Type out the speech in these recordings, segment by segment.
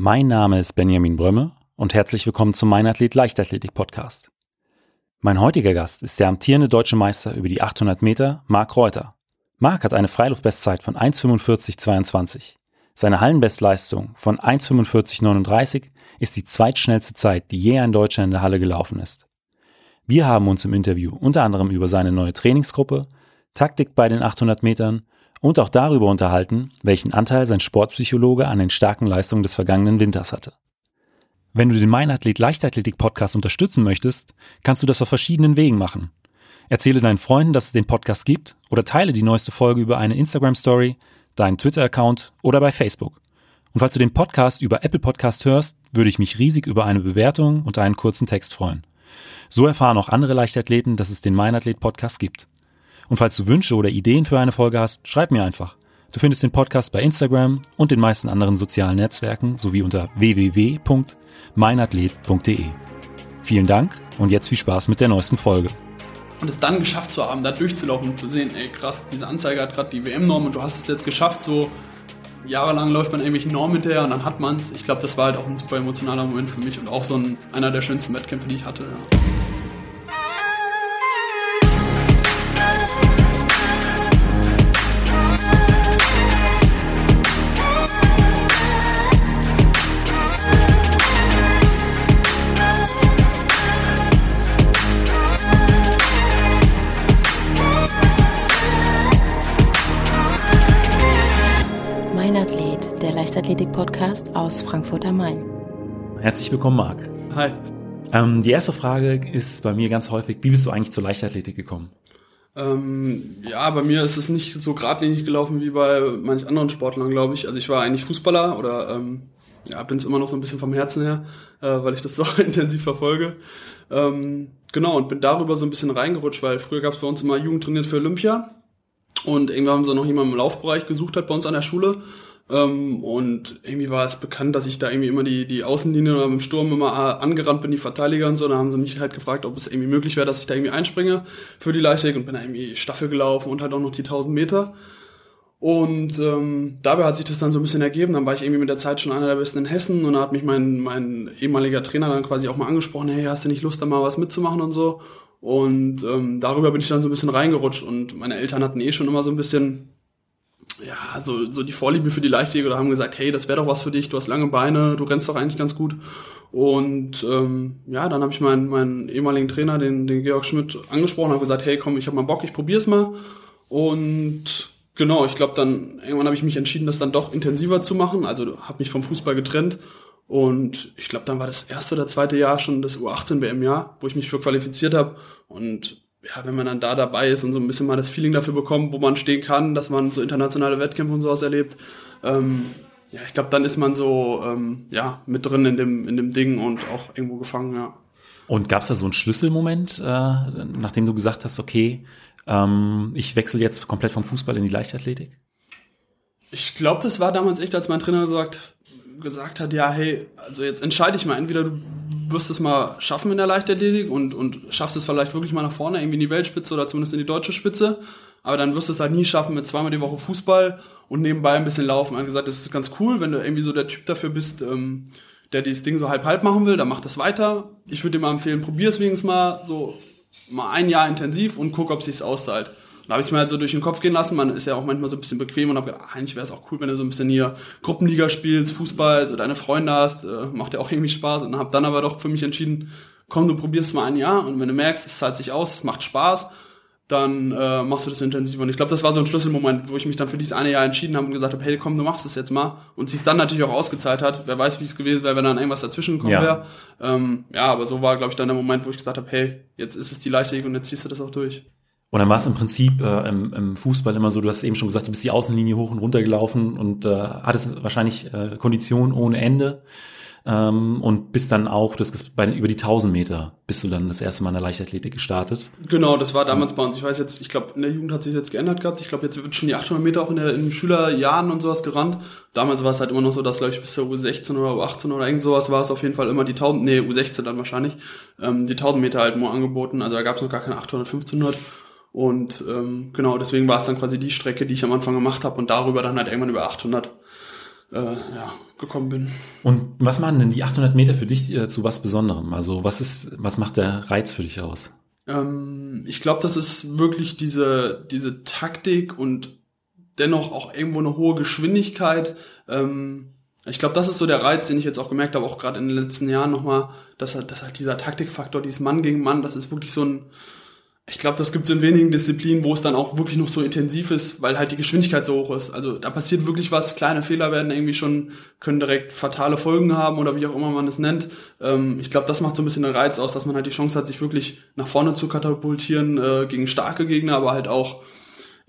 Mein Name ist Benjamin Brömme und herzlich willkommen zum Mein Athlet Leichtathletik Podcast. Mein heutiger Gast ist der amtierende deutsche Meister über die 800 Meter, Marc Reuter. Marc hat eine Freiluftbestzeit von 1,45,22. Seine Hallenbestleistung von 1,45,39 ist die zweitschnellste Zeit, die je ein Deutscher in der Halle gelaufen ist. Wir haben uns im Interview unter anderem über seine neue Trainingsgruppe, Taktik bei den 800 Metern und auch darüber unterhalten, welchen Anteil sein Sportpsychologe an den starken Leistungen des vergangenen Winters hatte. Wenn du den Meinathlet Leichtathletik Podcast unterstützen möchtest, kannst du das auf verschiedenen Wegen machen. Erzähle deinen Freunden, dass es den Podcast gibt oder teile die neueste Folge über eine Instagram Story, deinen Twitter-Account oder bei Facebook. Und falls du den Podcast über Apple Podcast hörst, würde ich mich riesig über eine Bewertung und einen kurzen Text freuen. So erfahren auch andere Leichtathleten, dass es den Meinathlet Podcast gibt. Und falls du Wünsche oder Ideen für eine Folge hast, schreib mir einfach. Du findest den Podcast bei Instagram und den meisten anderen sozialen Netzwerken sowie unter www.meinathlet.de. Vielen Dank und jetzt viel Spaß mit der neuesten Folge. Und es dann geschafft zu haben, da durchzulaufen und zu sehen, ey krass, diese Anzeige hat gerade die WM-Norm und du hast es jetzt geschafft, so jahrelang läuft man irgendwelchen Normen hinterher und dann hat man es. Ich glaube, das war halt auch ein super emotionaler Moment für mich und auch so ein, einer der schönsten Wettkämpfe, die ich hatte. Ja. Leichtathletik-Podcast aus Frankfurt am Main. Herzlich willkommen, Marc. Hi. Ähm, die erste Frage ist bei mir ganz häufig, wie bist du eigentlich zur Leichtathletik gekommen? Ähm, ja, bei mir ist es nicht so geradlinig gelaufen wie bei manch anderen Sportlern, glaube ich. Also ich war eigentlich Fußballer oder ähm, ja, bin es immer noch so ein bisschen vom Herzen her, äh, weil ich das so intensiv verfolge. Ähm, genau, und bin darüber so ein bisschen reingerutscht, weil früher gab es bei uns immer Jugend trainiert für Olympia. Und irgendwann haben sie noch jemanden im Laufbereich gesucht hat bei uns an der Schule. Ähm, und irgendwie war es bekannt, dass ich da irgendwie immer die, die Außenlinie oder im Sturm immer äh, angerannt bin, die Verteidiger und so. Da haben sie mich halt gefragt, ob es irgendwie möglich wäre, dass ich da irgendwie einspringe für die Leichtathletik und bin da irgendwie Staffel gelaufen und halt auch noch die 1000 Meter. Und ähm, dabei hat sich das dann so ein bisschen ergeben. Dann war ich irgendwie mit der Zeit schon einer der Besten in Hessen und da hat mich mein, mein ehemaliger Trainer dann quasi auch mal angesprochen, hey, hast du nicht Lust, da mal was mitzumachen und so. Und ähm, darüber bin ich dann so ein bisschen reingerutscht und meine Eltern hatten eh schon immer so ein bisschen ja, so, so die Vorliebe für die oder haben gesagt, hey, das wäre doch was für dich, du hast lange Beine, du rennst doch eigentlich ganz gut. Und ähm, ja, dann habe ich meinen, meinen ehemaligen Trainer, den, den Georg Schmidt, angesprochen, habe gesagt, hey, komm, ich habe mal Bock, ich probier's mal. Und genau, ich glaube, dann irgendwann habe ich mich entschieden, das dann doch intensiver zu machen. Also habe mich vom Fußball getrennt. Und ich glaube, dann war das erste oder zweite Jahr schon das U18 WM-Jahr, wo ich mich für qualifiziert habe. Und ja, wenn man dann da dabei ist und so ein bisschen mal das Feeling dafür bekommt, wo man stehen kann, dass man so internationale Wettkämpfe und sowas erlebt, ähm, ja, ich glaube, dann ist man so ähm, ja mit drin in dem in dem Ding und auch irgendwo gefangen, ja. Und gab es da so einen Schlüsselmoment, äh, nachdem du gesagt hast, okay, ähm, ich wechsle jetzt komplett vom Fußball in die Leichtathletik? Ich glaube, das war damals echt, als mein Trainer gesagt, gesagt hat, ja, hey, also jetzt entscheide ich mal, entweder du wirst es mal schaffen in der Leichtathletik und, und schaffst es vielleicht wirklich mal nach vorne, irgendwie in die Weltspitze oder zumindest in die deutsche Spitze. Aber dann wirst du es halt nie schaffen mit zweimal die Woche Fußball und nebenbei ein bisschen laufen. Er hat gesagt, das ist ganz cool, wenn du irgendwie so der Typ dafür bist, ähm, der dieses Ding so halb-halb machen will, dann mach das weiter. Ich würde dir mal empfehlen, probier es wenigstens mal so mal ein Jahr intensiv und guck, ob es sich auszahlt. Da habe ich es mir halt so durch den Kopf gehen lassen. Man ist ja auch manchmal so ein bisschen bequem und habe gedacht, eigentlich wäre es auch cool, wenn du so ein bisschen hier Gruppenliga spielst, Fußball, so deine Freunde hast, äh, macht ja auch irgendwie Spaß. Und habe dann aber doch für mich entschieden, komm, du probierst mal ein Jahr und wenn du merkst, es zahlt sich aus, es macht Spaß, dann äh, machst du das intensiv. Und ich glaube, das war so ein Schlüsselmoment, wo ich mich dann für dieses eine Jahr entschieden habe und gesagt habe, hey, komm, du machst es jetzt mal. Und sich dann natürlich auch ausgezahlt hat. Wer weiß, wie es gewesen wäre, wenn dann irgendwas dazwischen gekommen ja. wäre. Ähm, ja, aber so war, glaube ich, dann der Moment, wo ich gesagt habe, hey, jetzt ist es die Leichtathletik und jetzt ziehst du das auch durch. Und dann war es im Prinzip äh, im, im Fußball immer so, du hast eben schon gesagt, du bist die Außenlinie hoch und runter gelaufen und äh, hattest wahrscheinlich äh, Kondition ohne Ende. Ähm, und bist dann auch, das bei, über die 1000 Meter bist du dann das erste Mal in der Leichtathletik gestartet. Genau, das war damals bei uns. Ich weiß jetzt, ich glaube, in der Jugend hat sich jetzt geändert gehabt. Ich glaube, jetzt wird schon die 800 Meter auch in, der, in Schülerjahren und sowas gerannt. Damals war es halt immer noch so, dass, glaube ich, bis zur U16 oder U18 oder irgend sowas war es auf jeden Fall immer die 1000, nee, U16 dann wahrscheinlich, ähm, die 1000 Meter halt nur angeboten. Also da gab es noch gar keine 800, 1500. Und ähm, genau, deswegen war es dann quasi die Strecke, die ich am Anfang gemacht habe und darüber dann halt irgendwann über 800. äh, ja, gekommen bin. Und was machen denn die 800 Meter für dich äh, zu was Besonderem? Also was ist, was macht der Reiz für dich aus? Ähm, ich glaube, das ist wirklich diese, diese Taktik und dennoch auch irgendwo eine hohe Geschwindigkeit. Ähm, ich glaube, das ist so der Reiz, den ich jetzt auch gemerkt habe, auch gerade in den letzten Jahren nochmal, dass halt, dass halt dieser Taktikfaktor, dieses Mann gegen Mann, das ist wirklich so ein, ich glaube, das gibt es in wenigen Disziplinen, wo es dann auch wirklich noch so intensiv ist, weil halt die Geschwindigkeit so hoch ist. Also da passiert wirklich was, kleine Fehler werden irgendwie schon, können direkt fatale Folgen haben oder wie auch immer man es nennt. Ähm, ich glaube, das macht so ein bisschen den Reiz aus, dass man halt die Chance hat, sich wirklich nach vorne zu katapultieren äh, gegen starke Gegner, aber halt auch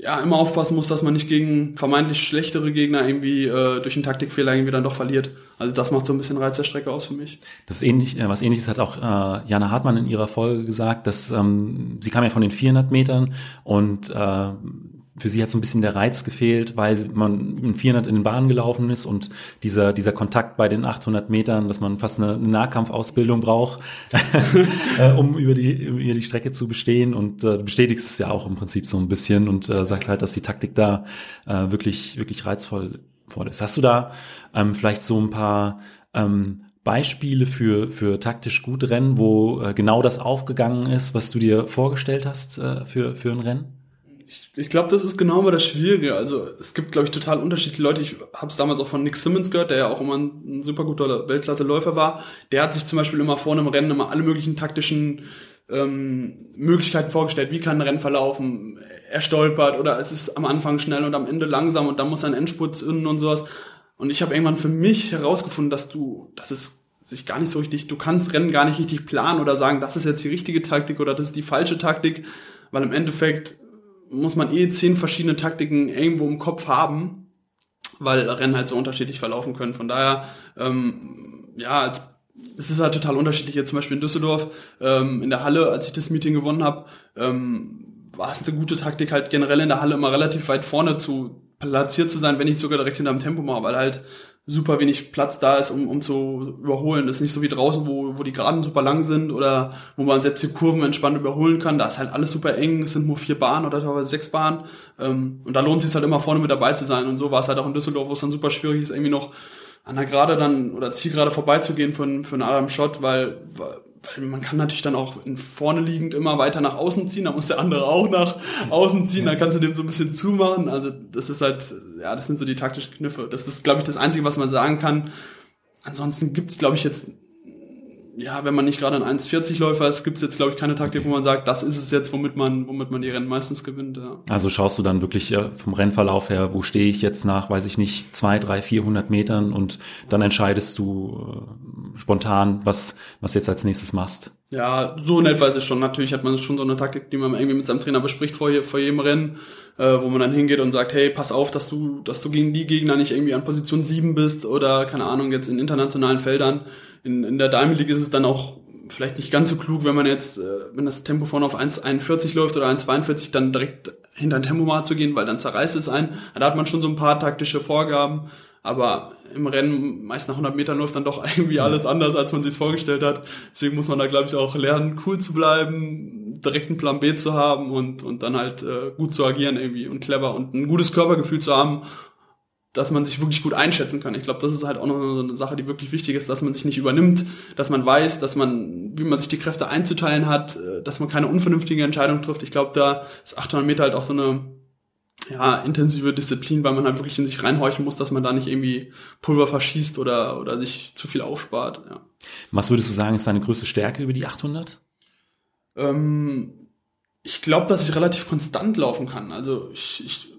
ja, immer aufpassen muss, dass man nicht gegen vermeintlich schlechtere Gegner irgendwie äh, durch einen Taktikfehler irgendwie dann doch verliert. Also das macht so ein bisschen Reiz der Strecke aus für mich. Das ist ähnlich, äh, was ähnliches hat auch äh, Jana Hartmann in ihrer Folge gesagt, dass ähm, sie kam ja von den 400 Metern und äh, für sie hat so ein bisschen der Reiz gefehlt, weil man in 400 in den Bahnen gelaufen ist und dieser, dieser Kontakt bei den 800 Metern, dass man fast eine Nahkampfausbildung braucht, äh, um über die, über die Strecke zu bestehen. Und äh, du bestätigst es ja auch im Prinzip so ein bisschen und äh, sagst halt, dass die Taktik da äh, wirklich, wirklich reizvoll voll ist. Hast du da ähm, vielleicht so ein paar ähm, Beispiele für, für taktisch gut Rennen, wo äh, genau das aufgegangen ist, was du dir vorgestellt hast äh, für, für ein Rennen? Ich, ich glaube, das ist genau mal das Schwierige. Also es gibt, glaube ich, total unterschiedliche Leute. Ich habe es damals auch von Nick Simmons gehört, der ja auch immer ein, ein super guter Weltklasse-Läufer war. Der hat sich zum Beispiel immer vorne im Rennen immer alle möglichen taktischen ähm, Möglichkeiten vorgestellt. Wie kann ein Rennen verlaufen? Er stolpert oder es ist am Anfang schnell und am Ende langsam und dann muss ein Endspurt zünden und sowas. Und ich habe irgendwann für mich herausgefunden, dass du, dass es sich gar nicht so richtig, du kannst Rennen gar nicht richtig planen oder sagen, das ist jetzt die richtige Taktik oder das ist die falsche Taktik, weil im Endeffekt muss man eh zehn verschiedene Taktiken irgendwo im Kopf haben, weil Rennen halt so unterschiedlich verlaufen können. Von daher, ähm, ja, es ist halt total unterschiedlich. Jetzt zum Beispiel in Düsseldorf, ähm, in der Halle, als ich das Meeting gewonnen habe, ähm, war es eine gute Taktik, halt generell in der Halle immer relativ weit vorne zu platziert zu sein, wenn nicht sogar direkt hinterm Tempo mal, weil halt super wenig Platz da ist, um, um zu überholen. Das ist nicht so wie draußen, wo, wo die Geraden super lang sind oder wo man selbst die Kurven entspannt überholen kann. Da ist halt alles super eng, es sind nur vier Bahnen oder teilweise sechs Bahnen. Ähm, und da lohnt es sich halt immer vorne mit dabei zu sein. Und so war es halt auch in Düsseldorf, wo es dann super schwierig ist, irgendwie noch an der Gerade dann oder Zielgerade vorbeizugehen für, für einen Adam Shot, weil, weil man kann natürlich dann auch vorne liegend immer weiter nach außen ziehen, da muss der andere auch nach außen ziehen, dann kannst du dem so ein bisschen zumachen. Also das ist halt, ja, das sind so die taktischen Kniffe. Das ist, glaube ich, das Einzige, was man sagen kann. Ansonsten gibt's, glaube ich, jetzt ja, wenn man nicht gerade ein 1,40-Läufer ist, gibt es jetzt, glaube ich, keine Taktik, wo man sagt, das ist es jetzt, womit man, womit man die Rennen meistens gewinnt. Ja. Also schaust du dann wirklich äh, vom Rennverlauf her, wo stehe ich jetzt nach, weiß ich nicht, zwei, drei, vierhundert Metern und dann entscheidest du äh, spontan, was, was jetzt als nächstes machst. Ja, so in etwa ist es schon. Natürlich hat man schon so eine Taktik, die man irgendwie mit seinem Trainer bespricht vor, vor jedem Rennen, äh, wo man dann hingeht und sagt, hey, pass auf, dass du, dass du gegen die Gegner nicht irgendwie an Position 7 bist oder, keine Ahnung, jetzt in internationalen Feldern. In, in der Diamond League ist es dann auch vielleicht nicht ganz so klug, wenn man jetzt, äh, wenn das Tempo vorne auf 1,41 läuft oder 1,42, dann direkt hinter ein Tempomat zu gehen, weil dann zerreißt es ein. Da hat man schon so ein paar taktische Vorgaben. Aber im Rennen, meist nach 100 Metern läuft dann doch irgendwie alles anders, als man sich vorgestellt hat. Deswegen muss man da, glaube ich, auch lernen, cool zu bleiben, direkt einen Plan B zu haben und, und dann halt äh, gut zu agieren irgendwie und clever und ein gutes Körpergefühl zu haben, dass man sich wirklich gut einschätzen kann. Ich glaube, das ist halt auch noch so eine Sache, die wirklich wichtig ist, dass man sich nicht übernimmt, dass man weiß, dass man, wie man sich die Kräfte einzuteilen hat, äh, dass man keine unvernünftige Entscheidung trifft. Ich glaube, da ist 800 Meter halt auch so eine ja, intensive Disziplin, weil man halt wirklich in sich reinhorchen muss, dass man da nicht irgendwie Pulver verschießt oder, oder sich zu viel aufspart. Ja. Was würdest du sagen, ist deine größte Stärke über die 800? Ähm, ich glaube, dass ich relativ konstant laufen kann. Also ich, ich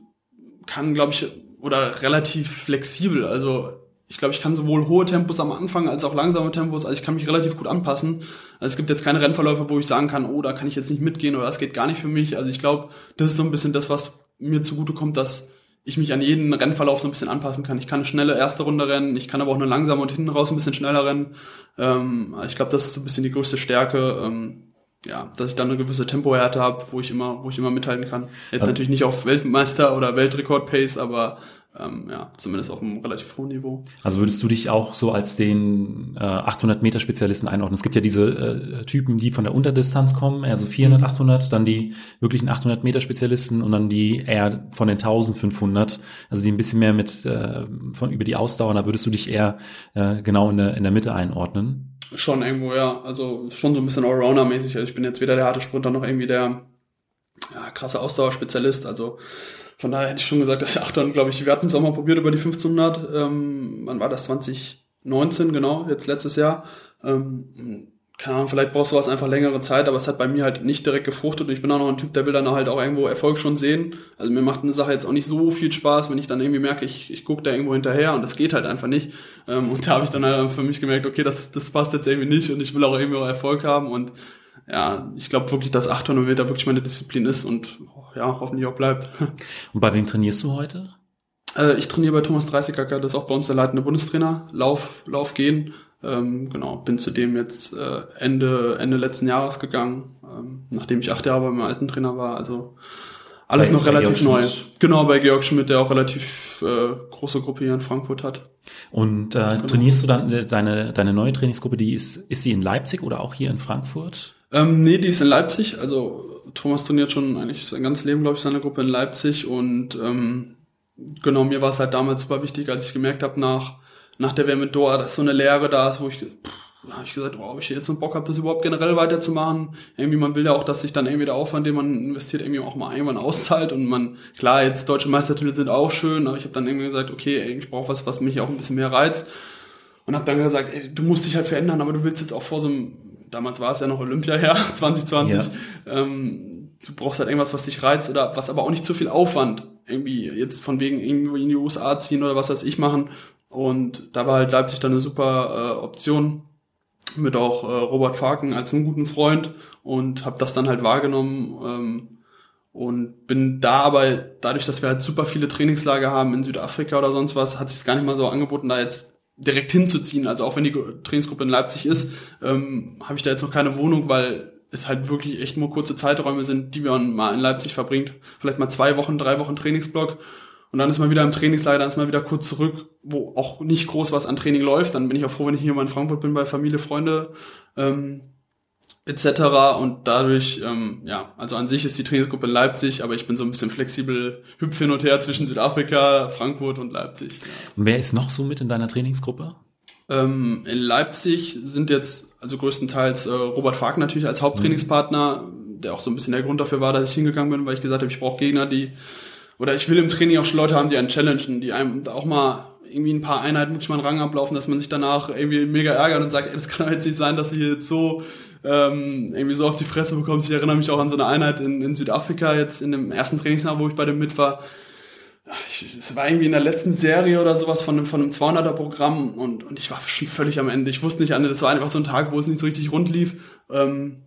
kann, glaube ich, oder relativ flexibel. Also ich glaube, ich kann sowohl hohe Tempos am Anfang als auch langsame Tempos, also ich kann mich relativ gut anpassen. Also es gibt jetzt keine Rennverläufe, wo ich sagen kann, oh, da kann ich jetzt nicht mitgehen oder das geht gar nicht für mich. Also ich glaube, das ist so ein bisschen das, was mir zugute kommt, dass ich mich an jeden Rennverlauf so ein bisschen anpassen kann. Ich kann eine schnelle erste Runde rennen, ich kann aber auch eine langsame und hinten raus ein bisschen schneller rennen. Ähm, ich glaube, das ist so ein bisschen die größte Stärke. Ähm, ja, dass ich dann eine gewisse Tempohärte habe, wo ich immer, wo ich immer mithalten kann. Jetzt also, natürlich nicht auf Weltmeister oder Weltrekord-Pace, aber ähm, ja, zumindest auf einem relativ hohen Niveau. Also würdest du dich auch so als den äh, 800 Meter Spezialisten einordnen? Es gibt ja diese äh, Typen, die von der Unterdistanz kommen, eher so 400, 800, dann die wirklichen 800 Meter Spezialisten und dann die eher von den 1500, also die ein bisschen mehr mit äh, von über die Ausdauer. Da würdest du dich eher äh, genau in der in der Mitte einordnen? Schon irgendwo, ja. Also schon so ein bisschen Allrounder-mäßig. Also ich bin jetzt weder der harte Sprinter noch irgendwie der ja, krasse Ausdauerspezialist. Also von daher hätte ich schon gesagt, dass der Achtern, glaube ich, wir hatten es auch mal probiert über die 1500. Ähm, wann war das? 2019, genau, jetzt letztes Jahr. Ähm, keine Ahnung, vielleicht brauchst du was einfach längere Zeit, aber es hat bei mir halt nicht direkt gefruchtet und ich bin auch noch ein Typ, der will dann halt auch irgendwo Erfolg schon sehen. Also mir macht eine Sache jetzt auch nicht so viel Spaß, wenn ich dann irgendwie merke, ich, ich gucke da irgendwo hinterher und das geht halt einfach nicht. Ähm, und da habe ich dann halt für mich gemerkt, okay, das, das passt jetzt irgendwie nicht und ich will auch irgendwie auch Erfolg haben und ja, ich glaube wirklich, dass 800 Meter wirklich meine Disziplin ist und ja, hoffentlich auch bleibt. Und bei wem trainierst du heute? Äh, ich trainiere bei Thomas Dreißigacker, das ist auch bei uns der leitende Bundestrainer. Lauf, Lauf gehen. Ähm, genau, bin zudem jetzt äh, Ende, Ende letzten Jahres gegangen, ähm, nachdem ich acht Jahre bei meinem alten Trainer war. Also alles bei, noch relativ neu. Genau, bei Georg Schmidt, der auch relativ äh, große Gruppe hier in Frankfurt hat. Und äh, genau. trainierst du dann äh, deine, deine neue Trainingsgruppe, die ist, ist sie in Leipzig oder auch hier in Frankfurt? Ähm, nee, die ist in Leipzig. Also Thomas trainiert schon eigentlich sein ganzes Leben, glaube ich, seine Gruppe in Leipzig. Und ähm, genau, mir war es halt damals super wichtig, als ich gemerkt habe, nach, nach der Doha, dass so eine Lehre da ist, wo ich, da habe ich gesagt, wow, ob ich jetzt noch Bock habe, das überhaupt generell weiterzumachen. Irgendwie, man will ja auch, dass sich dann irgendwie der Aufwand, den man investiert, irgendwie auch mal irgendwann auszahlt. Und man, klar, jetzt deutsche Meistertitel sind auch schön, aber ich habe dann irgendwie gesagt, okay, ey, ich brauche was, was mich auch ein bisschen mehr reizt. Und habe dann gesagt, ey, du musst dich halt verändern, aber du willst jetzt auch vor so einem damals war es ja noch Olympia her, 2020. Ja. Ähm, du brauchst halt irgendwas, was dich reizt oder was aber auch nicht zu viel Aufwand irgendwie jetzt von wegen irgendwo in die USA ziehen oder was weiß ich machen. Und da war halt Leipzig dann eine super äh, Option mit auch äh, Robert Farken als einen guten Freund und habe das dann halt wahrgenommen ähm, und bin da aber dadurch, dass wir halt super viele Trainingslager haben in Südafrika oder sonst was, hat sich gar nicht mal so angeboten, da jetzt direkt hinzuziehen. Also auch wenn die Trainingsgruppe in Leipzig ist, ähm, habe ich da jetzt noch keine Wohnung, weil es halt wirklich echt nur kurze Zeiträume sind, die man mal in Leipzig verbringt. Vielleicht mal zwei Wochen, drei Wochen Trainingsblock. Und dann ist man wieder im Trainingslager, dann ist man wieder kurz zurück, wo auch nicht groß was an Training läuft. Dann bin ich auch froh, wenn ich hier mal in Frankfurt bin bei Familie, Freunde. Ähm, etc. Und dadurch, ähm, ja, also an sich ist die Trainingsgruppe in Leipzig, aber ich bin so ein bisschen flexibel, hüpf hin und her zwischen Südafrika, Frankfurt und Leipzig. Und wer ist noch so mit in deiner Trainingsgruppe? Ähm, in Leipzig sind jetzt also größtenteils äh, Robert Fark natürlich als Haupttrainingspartner, mhm. der auch so ein bisschen der Grund dafür war, dass ich hingegangen bin, weil ich gesagt habe, ich brauche Gegner, die oder ich will im Training auch schon Leute haben, die einen challengen, die einem auch mal irgendwie ein paar Einheiten wirklich mal einen Rang ablaufen, dass man sich danach irgendwie mega ärgert und sagt, ey, das kann doch jetzt nicht sein, dass sie jetzt so ähm, irgendwie so auf die Fresse bekommst. Ich erinnere mich auch an so eine Einheit in, in Südafrika jetzt in dem ersten Trainingsjahr, wo ich bei dem mit war. Es war irgendwie in der letzten Serie oder sowas von einem, von einem 200er Programm und, und ich war schon völlig am Ende. Ich wusste nicht, das war einfach so ein Tag, wo es nicht so richtig rund lief. Ähm,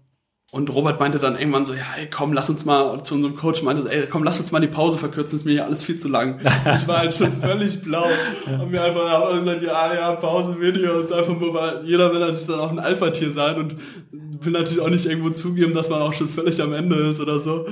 und Robert meinte dann irgendwann so, ja, ey, komm, lass uns mal, zu unserem Coach meinte ey, komm, lass uns mal die Pause verkürzen, ist mir hier alles viel zu lang. ich war halt schon völlig blau. Und mir einfach haben gesagt, ja, ja, Pause, Video und so einfach nur, weil jeder will natürlich dann auch ein Alpha-Tier sein und will natürlich auch nicht irgendwo zugeben, dass man auch schon völlig am Ende ist oder so.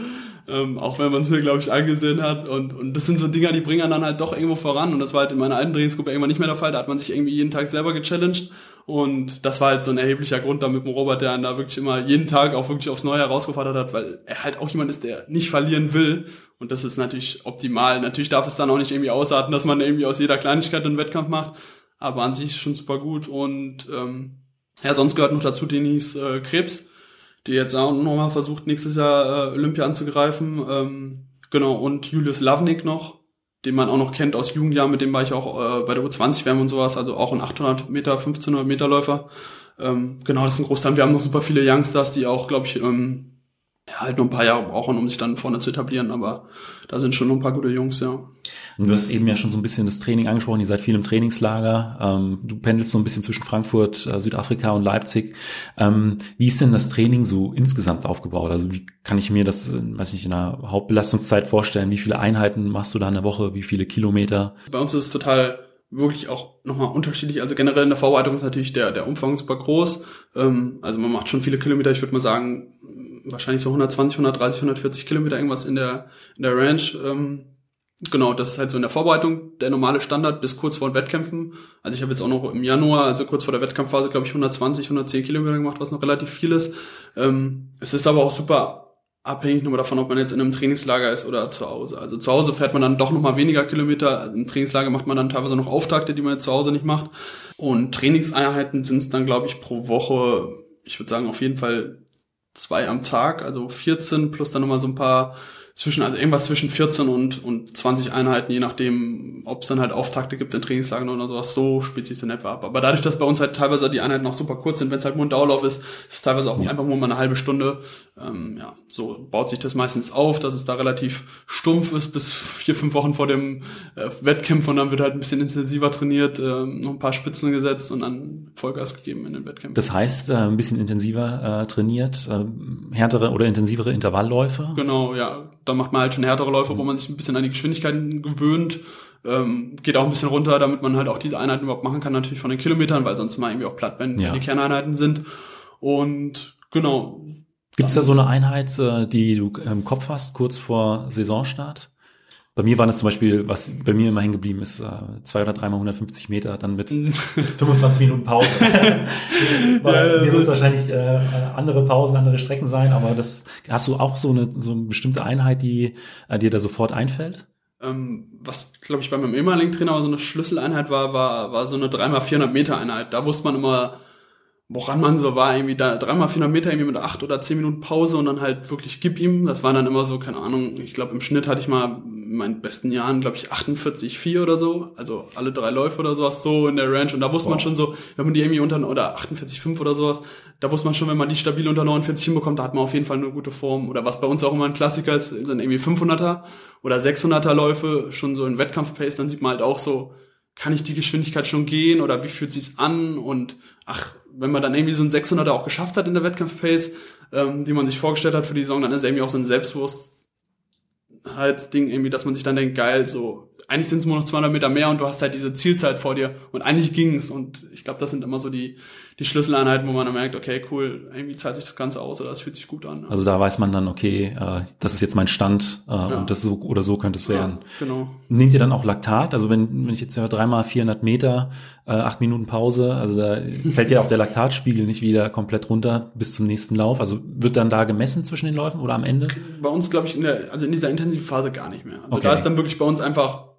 Ähm, auch wenn man es mir, glaube ich, angesehen hat. Und, und das sind so Dinger, die bringen dann halt doch irgendwo voran. Und das war halt in meiner alten Trainingsgruppe irgendwann nicht mehr der Fall. Da hat man sich irgendwie jeden Tag selber gechallenged. Und das war halt so ein erheblicher Grund da mit dem Robert, der da wirklich immer jeden Tag auch wirklich aufs Neue herausgefordert hat, weil er halt auch jemand ist, der nicht verlieren will. Und das ist natürlich optimal. Natürlich darf es dann auch nicht irgendwie ausarten, dass man irgendwie aus jeder Kleinigkeit einen Wettkampf macht. Aber an sich schon super gut. Und ähm, ja, sonst gehört noch dazu Denis äh, Krebs, die jetzt auch nochmal versucht, nächstes Jahr äh, Olympia anzugreifen. Ähm, genau, und Julius Lavnik noch, den man auch noch kennt aus Jugendjahren, mit dem war ich auch äh, bei der U20-WM und sowas, also auch ein 800 Meter, 1500 Meter Läufer. Ähm, genau, das ist ein Großteil. Wir haben noch super viele Youngsters, die auch, glaube ich, ähm, ja, halt noch ein paar Jahre brauchen, um sich dann vorne zu etablieren, aber da sind schon noch ein paar gute Jungs, ja. Und du hast eben ja schon so ein bisschen das Training angesprochen, ihr seid viel im Trainingslager, ähm, du pendelst so ein bisschen zwischen Frankfurt, äh, Südafrika und Leipzig. Ähm, wie ist denn das Training so insgesamt aufgebaut? Also wie kann ich mir das, äh, weiß ich, in einer Hauptbelastungszeit vorstellen? Wie viele Einheiten machst du da in der Woche? Wie viele Kilometer? Bei uns ist es total wirklich auch nochmal unterschiedlich. Also generell in der Vorbereitung ist natürlich der, der Umfang super groß. Ähm, also man macht schon viele Kilometer. Ich würde mal sagen, wahrscheinlich so 120, 130, 140 Kilometer irgendwas in der, in der Range. Ähm, Genau, das ist halt so in der Vorbereitung der normale Standard bis kurz vor den Wettkämpfen. Also ich habe jetzt auch noch im Januar, also kurz vor der Wettkampfphase, glaube ich, 120, 110 Kilometer gemacht, was noch relativ viel ist. Ähm, es ist aber auch super abhängig nur davon, ob man jetzt in einem Trainingslager ist oder zu Hause. Also zu Hause fährt man dann doch noch mal weniger Kilometer. Im Trainingslager macht man dann teilweise noch Auftakte, die man jetzt zu Hause nicht macht. Und Trainingseinheiten sind es dann, glaube ich, pro Woche, ich würde sagen, auf jeden Fall zwei am Tag, also 14 plus dann nochmal so ein paar zwischen, also irgendwas zwischen 14 und, und 20 Einheiten, je nachdem, ob es dann halt Auftakte gibt in Trainingslagern oder sowas, so spielt sich in etwa ab. Aber dadurch, dass bei uns halt teilweise die Einheiten noch super kurz sind, wenn es halt nur ein Dauerlauf ist, ist es teilweise auch ja. einfach nur mal eine halbe Stunde. Ähm, ja, so baut sich das meistens auf, dass es da relativ stumpf ist bis vier, fünf Wochen vor dem äh, Wettkampf und dann wird halt ein bisschen intensiver trainiert, äh, noch ein paar Spitzen gesetzt und dann Vollgas gegeben in den Wettkämpfen. Das heißt, äh, ein bisschen intensiver äh, trainiert, äh, härtere oder intensivere Intervallläufe? Genau, ja da macht man halt schon härtere Läufe, wo man sich ein bisschen an die Geschwindigkeiten gewöhnt. Ähm, geht auch ein bisschen runter, damit man halt auch diese Einheiten überhaupt machen kann, natürlich von den Kilometern, weil sonst mal irgendwie auch platt, wenn ja. die Kerneinheiten sind. Und genau. Gibt es da so eine Einheit, äh, die du im Kopf hast, kurz vor Saisonstart? Bei mir waren es zum Beispiel, was bei mir immer hängen geblieben ist, äh, zwei oder dreimal 150 Meter, dann mit 25 Minuten Pause. Weil ja, wird es wahrscheinlich äh, andere Pausen, andere Strecken sein, aber das hast du auch so eine, so eine bestimmte Einheit, die äh, dir da sofort einfällt? Ähm, was, glaube ich, bei meinem ehemaligen Trainer so eine Schlüsseleinheit war, war, war so eine dreimal 400 Meter Einheit. Da wusste man immer, woran man so war, irgendwie da dreimal 400 Meter irgendwie mit acht oder zehn Minuten Pause und dann halt wirklich gib ihm. Das war dann immer so, keine Ahnung, ich glaube im Schnitt hatte ich mal in meinen besten Jahren, glaube ich, 48,4 oder so, also alle drei Läufe oder sowas so in der Range. Und da wusste wow. man schon so, wenn man die irgendwie unter, oder 48,5 oder sowas, da wusste man schon, wenn man die stabil unter 49 hinbekommt, da hat man auf jeden Fall eine gute Form. Oder was bei uns auch immer ein Klassiker ist, sind irgendwie 500er oder 600er Läufe, schon so in Wettkampfpace, dann sieht man halt auch so, kann ich die Geschwindigkeit schon gehen oder wie fühlt sich's an? Und ach, wenn man dann irgendwie so ein 600er auch geschafft hat in der Wettkampfpace, ähm, die man sich vorgestellt hat für die Saison, dann ist irgendwie auch so ein Selbstbewusstheitsding irgendwie, dass man sich dann denkt, geil, so eigentlich sind es nur noch 200 Meter mehr und du hast halt diese Zielzeit vor dir und eigentlich ging's. Und ich glaube, das sind immer so die die Schlüsseleinheiten, wo man dann merkt, okay, cool, irgendwie zahlt sich das Ganze aus oder das fühlt sich gut an. Also da weiß man dann, okay, äh, das ist jetzt mein Stand äh, ja. und das so oder so könnte es werden. Ja, genau. Nehmt ihr dann auch Laktat? Also wenn, wenn ich jetzt höre, dreimal 400 Meter, äh, acht Minuten Pause, also da fällt ja auch der Laktatspiegel nicht wieder komplett runter bis zum nächsten Lauf. Also wird dann da gemessen zwischen den Läufen oder am Ende? Bei uns, glaube ich, in der, also in dieser intensiven Phase gar nicht mehr. Also okay. da ist dann wirklich bei uns einfach,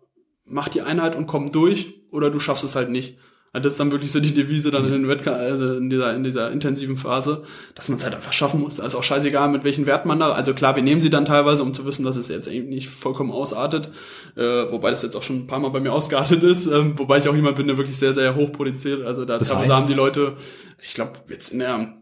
mach die Einheit und komm durch oder du schaffst es halt nicht. Also das ist dann wirklich so die Devise dann in den Wettkampf, also in dieser, in dieser intensiven Phase, dass man es halt einfach schaffen muss. Da ist auch scheißegal, mit welchen Wert man da, also klar, wir nehmen sie dann teilweise, um zu wissen, dass es jetzt eben nicht vollkommen ausartet, äh, wobei das jetzt auch schon ein paar Mal bei mir ausgeartet ist, äh, wobei ich auch jemand bin, der wirklich sehr, sehr hoch produziert. Also da das teilweise haben die Leute, ich glaube, jetzt in der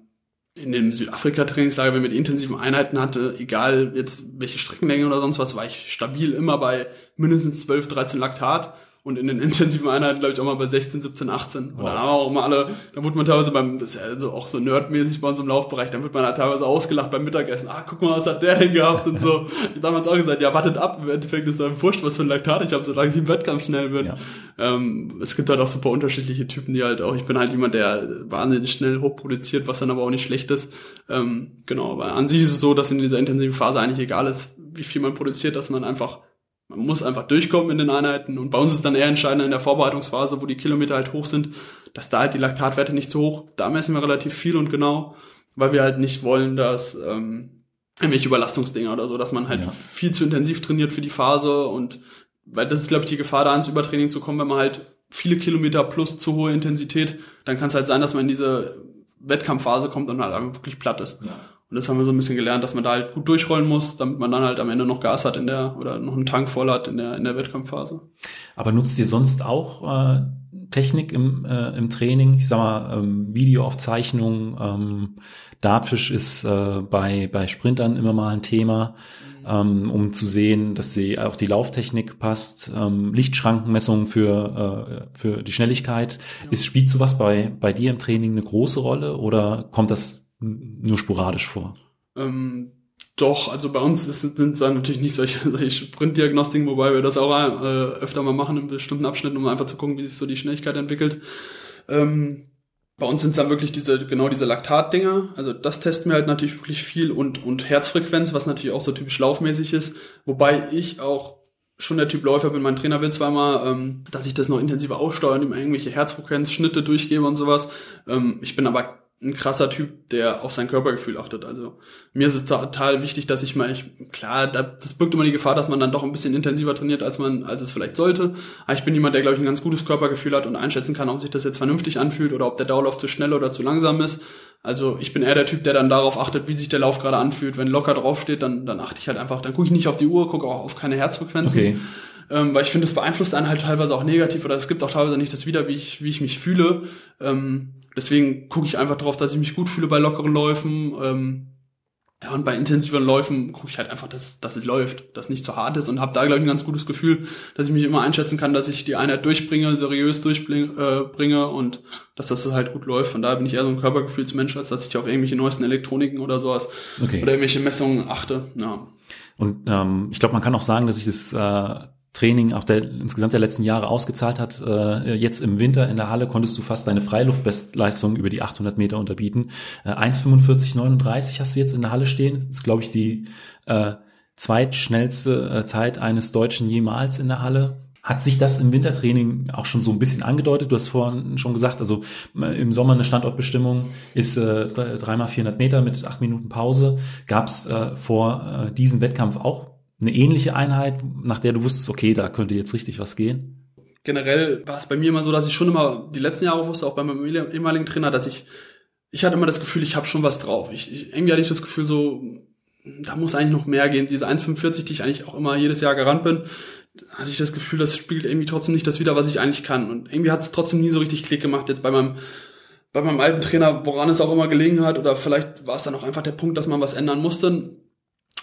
in dem Südafrika-Trainingslager, wenn wir die intensiven Einheiten hatte, egal jetzt welche Streckenlänge oder sonst was, war ich stabil immer bei mindestens 12, 13 Laktat und in den intensiven Einheiten, glaube ich, auch mal bei 16, 17, 18. Und wow. dann haben wir auch immer alle, dann wurde man teilweise beim, das ist ja also auch so nerdmäßig bei uns im Laufbereich, dann wird man halt teilweise ausgelacht beim Mittagessen. Ah, guck mal, was hat der denn gehabt und so. ich damals auch gesagt, ja, wartet ab, im Endeffekt ist dann wurscht, was für ein Laktat ich habe, solange ich im Wettkampf schnell bin. Ja. Ähm, es gibt halt auch super unterschiedliche Typen, die halt auch, ich bin halt jemand, der wahnsinnig schnell hochproduziert, was dann aber auch nicht schlecht ist. Ähm, genau, aber an sich ist es so, dass in dieser intensiven Phase eigentlich egal ist, wie viel man produziert, dass man einfach man muss einfach durchkommen in den Einheiten und bei uns ist dann eher entscheidend in der Vorbereitungsphase, wo die Kilometer halt hoch sind, dass da halt die Laktatwerte nicht zu hoch. Da messen wir relativ viel und genau, weil wir halt nicht wollen, dass ähm, irgendwelche Überlastungsdinger oder so, dass man halt ja. viel zu intensiv trainiert für die Phase und weil das ist, glaube ich, die Gefahr, da ins Übertraining zu kommen, wenn man halt viele Kilometer plus zu hohe Intensität, dann kann es halt sein, dass man in diese Wettkampfphase kommt und halt einfach wirklich platt ist. Ja. Und das haben wir so ein bisschen gelernt, dass man da halt gut durchrollen muss, damit man dann halt am Ende noch Gas hat in der oder noch einen Tank voll hat in der in der Wettkampfphase. Aber nutzt ihr sonst auch äh, Technik im, äh, im Training? Ich sag mal ähm, Videoaufzeichnung, ähm, Dartfish ist äh, bei bei Sprintern immer mal ein Thema. Ähm, um zu sehen, dass sie auch die Lauftechnik passt, ähm, Lichtschrankenmessungen für äh, für die Schnelligkeit. Ja. Ist spielt sowas bei bei dir im Training eine große Rolle oder kommt das nur sporadisch vor? Ähm, doch, also bei uns ist, sind zwar natürlich nicht solche, solche Sprintdiagnostiken, wobei wir das auch äh, öfter mal machen in bestimmten Abschnitten, um einfach zu gucken, wie sich so die Schnelligkeit entwickelt. Ähm, bei uns sind es dann wirklich diese, genau diese Laktatdinger. Also das testen wir halt natürlich wirklich viel und, und Herzfrequenz, was natürlich auch so typisch laufmäßig ist. Wobei ich auch schon der Typ Läufer bin. Mein Trainer will zweimal, ähm, dass ich das noch intensiver aussteuern, ihm irgendwelche Herzfrequenzschnitte durchgebe und sowas. Ähm, ich bin aber ein krasser Typ, der auf sein Körpergefühl achtet. Also mir ist es total wichtig, dass ich mal, ich, klar, das birgt immer die Gefahr, dass man dann doch ein bisschen intensiver trainiert, als man, als es vielleicht sollte. Aber ich bin jemand, der, glaube ich, ein ganz gutes Körpergefühl hat und einschätzen kann, ob sich das jetzt vernünftig anfühlt oder ob der Dauerlauf zu schnell oder zu langsam ist. Also ich bin eher der Typ, der dann darauf achtet, wie sich der Lauf gerade anfühlt. Wenn locker draufsteht, dann, dann achte ich halt einfach, dann gucke ich nicht auf die Uhr, gucke auch auf keine Herzfrequenzen. Okay. Ähm, weil ich finde, das beeinflusst einen halt teilweise auch negativ oder es gibt auch teilweise nicht das wieder, wie ich, wie ich mich fühle. Ähm, deswegen gucke ich einfach darauf, dass ich mich gut fühle bei lockeren Läufen. Ähm, ja, und bei intensiveren Läufen gucke ich halt einfach, dass, dass es läuft, dass nicht zu hart ist und habe da, glaube ich, ein ganz gutes Gefühl, dass ich mich immer einschätzen kann, dass ich die Einheit durchbringe, seriös durchbringe äh, bringe und dass das halt gut läuft. Von daher bin ich eher so ein Körpergefühlsmensch, als dass ich auf irgendwelche neuesten Elektroniken oder sowas okay. oder irgendwelche Messungen achte. Ja. Und ähm, ich glaube, man kann auch sagen, dass ich das äh, Training auch der insgesamt der letzten Jahre ausgezahlt hat. Äh, jetzt im Winter in der Halle konntest du fast deine Freiluftbestleistung über die 800 Meter unterbieten. Äh, 1,45,39 hast du jetzt in der Halle stehen. Das ist, glaube ich, die äh, zweitschnellste äh, Zeit eines Deutschen jemals in der Halle. Hat sich das im Wintertraining auch schon so ein bisschen angedeutet? Du hast vorhin schon gesagt, also äh, im Sommer eine Standortbestimmung ist äh, dreimal 400 Meter mit acht Minuten Pause. Gab es äh, vor äh, diesem Wettkampf auch eine ähnliche Einheit, nach der du wusstest, okay, da könnte jetzt richtig was gehen? Generell war es bei mir immer so, dass ich schon immer die letzten Jahre wusste, auch bei meinem ehemaligen Trainer, dass ich, ich hatte immer das Gefühl, ich habe schon was drauf. Ich, ich, irgendwie hatte ich das Gefühl so, da muss eigentlich noch mehr gehen. Diese 1,45, die ich eigentlich auch immer jedes Jahr gerannt bin, hatte ich das Gefühl, das spiegelt irgendwie trotzdem nicht das wieder, was ich eigentlich kann. Und irgendwie hat es trotzdem nie so richtig Klick gemacht jetzt bei meinem bei meinem alten Trainer, woran es auch immer gelegen hat, oder vielleicht war es dann auch einfach der Punkt, dass man was ändern musste.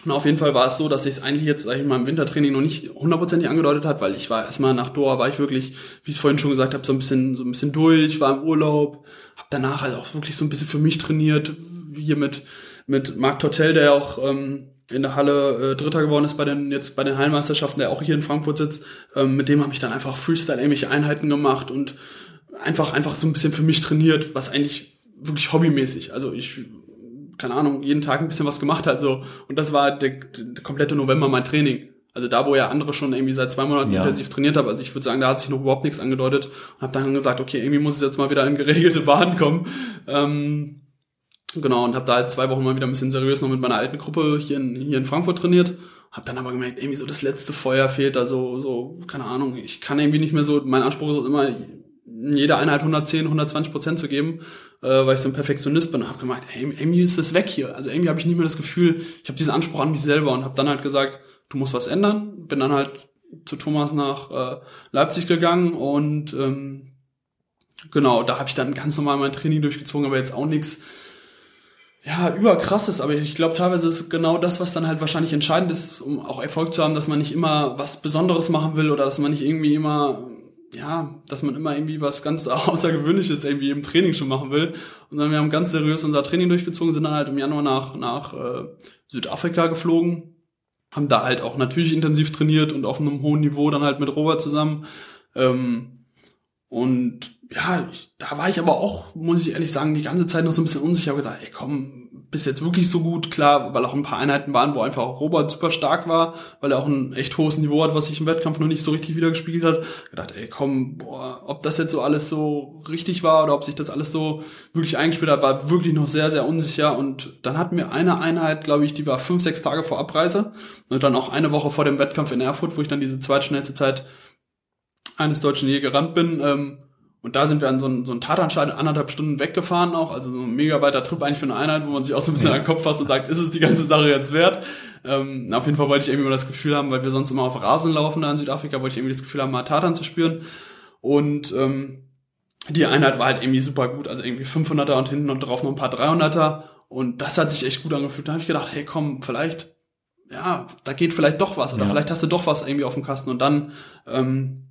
Und auf jeden Fall war es so, dass sich es eigentlich jetzt, sag ich mal, im Wintertraining noch nicht hundertprozentig angedeutet hat, weil ich war erstmal nach Doha, war ich wirklich, wie ich es vorhin schon gesagt habe, so ein bisschen, so ein bisschen durch, war im Urlaub, habe danach halt auch wirklich so ein bisschen für mich trainiert, hier mit, mit Marc Tortel, der ja auch ähm, in der Halle äh, Dritter geworden ist bei den jetzt bei den Heilmeisterschaften, der auch hier in Frankfurt sitzt. Ähm, mit dem habe ich dann einfach Freestyle ähnliche Einheiten gemacht und einfach einfach so ein bisschen für mich trainiert, was eigentlich wirklich hobbymäßig. Also ich keine Ahnung, jeden Tag ein bisschen was gemacht hat, so. Und das war der, der komplette November mein Training. Also da, wo ja andere schon irgendwie seit zwei Monaten ja. intensiv trainiert haben, also ich würde sagen, da hat sich noch überhaupt nichts angedeutet und habe dann gesagt, okay, irgendwie muss es jetzt mal wieder in geregelte Bahn kommen. Ähm, genau, und habe da halt zwei Wochen mal wieder ein bisschen seriös noch mit meiner alten Gruppe hier in, hier in Frankfurt trainiert. Hab dann aber gemerkt, irgendwie so das letzte Feuer fehlt da so, so, keine Ahnung, ich kann irgendwie nicht mehr so, mein Anspruch ist immer, jede Einheit 110, 120 Prozent zu geben, äh, weil ich so ein Perfektionist bin und habe gemeint, hey, irgendwie ist das weg hier. Also irgendwie habe ich nicht mehr das Gefühl, ich habe diesen Anspruch an mich selber und habe dann halt gesagt, du musst was ändern. Bin dann halt zu Thomas nach äh, Leipzig gegangen und ähm, genau, da habe ich dann ganz normal mein Training durchgezogen, aber jetzt auch nichts ja, überkrasses, aber ich glaube teilweise ist genau das, was dann halt wahrscheinlich entscheidend ist, um auch Erfolg zu haben, dass man nicht immer was Besonderes machen will oder dass man nicht irgendwie immer ja, dass man immer irgendwie was ganz Außergewöhnliches irgendwie im Training schon machen will. Und dann wir haben ganz seriös unser Training durchgezogen, sind dann halt im Januar nach, nach äh, Südafrika geflogen, haben da halt auch natürlich intensiv trainiert und auf einem hohen Niveau dann halt mit Robert zusammen. Ähm, und ja, ich, da war ich aber auch, muss ich ehrlich sagen, die ganze Zeit noch so ein bisschen unsicher. Ich gesagt, ey komm, bis jetzt wirklich so gut, klar, weil auch ein paar Einheiten waren, wo einfach Robert super stark war, weil er auch ein echt hohes Niveau hat, was sich im Wettkampf noch nicht so richtig wiedergespiegelt hat. Gedacht, ey, komm, boah, ob das jetzt so alles so richtig war oder ob sich das alles so wirklich eingespielt hat, war wirklich noch sehr, sehr unsicher. Und dann hatten wir eine Einheit, glaube ich, die war fünf, sechs Tage vor Abreise und dann auch eine Woche vor dem Wettkampf in Erfurt, wo ich dann diese zweitschnellste Zeit eines Deutschen je gerannt bin. Ähm, und da sind wir an so einen, so einen anderthalb Stunden weggefahren auch, also so ein mega weiter Trip eigentlich für eine Einheit, wo man sich auch so ein bisschen ja. an den Kopf fasst und sagt, ist es die ganze Sache jetzt wert? Ähm, auf jeden Fall wollte ich irgendwie mal das Gefühl haben, weil wir sonst immer auf Rasen laufen da in Südafrika, wollte ich irgendwie das Gefühl haben, mal Tatan zu spüren. Und ähm, die Einheit war halt irgendwie super gut, also irgendwie 500er und hinten und drauf noch ein paar 300er. Und das hat sich echt gut angefühlt. Da habe ich gedacht, hey komm, vielleicht, ja, da geht vielleicht doch was oder ja. vielleicht hast du doch was irgendwie auf dem Kasten. Und dann ähm,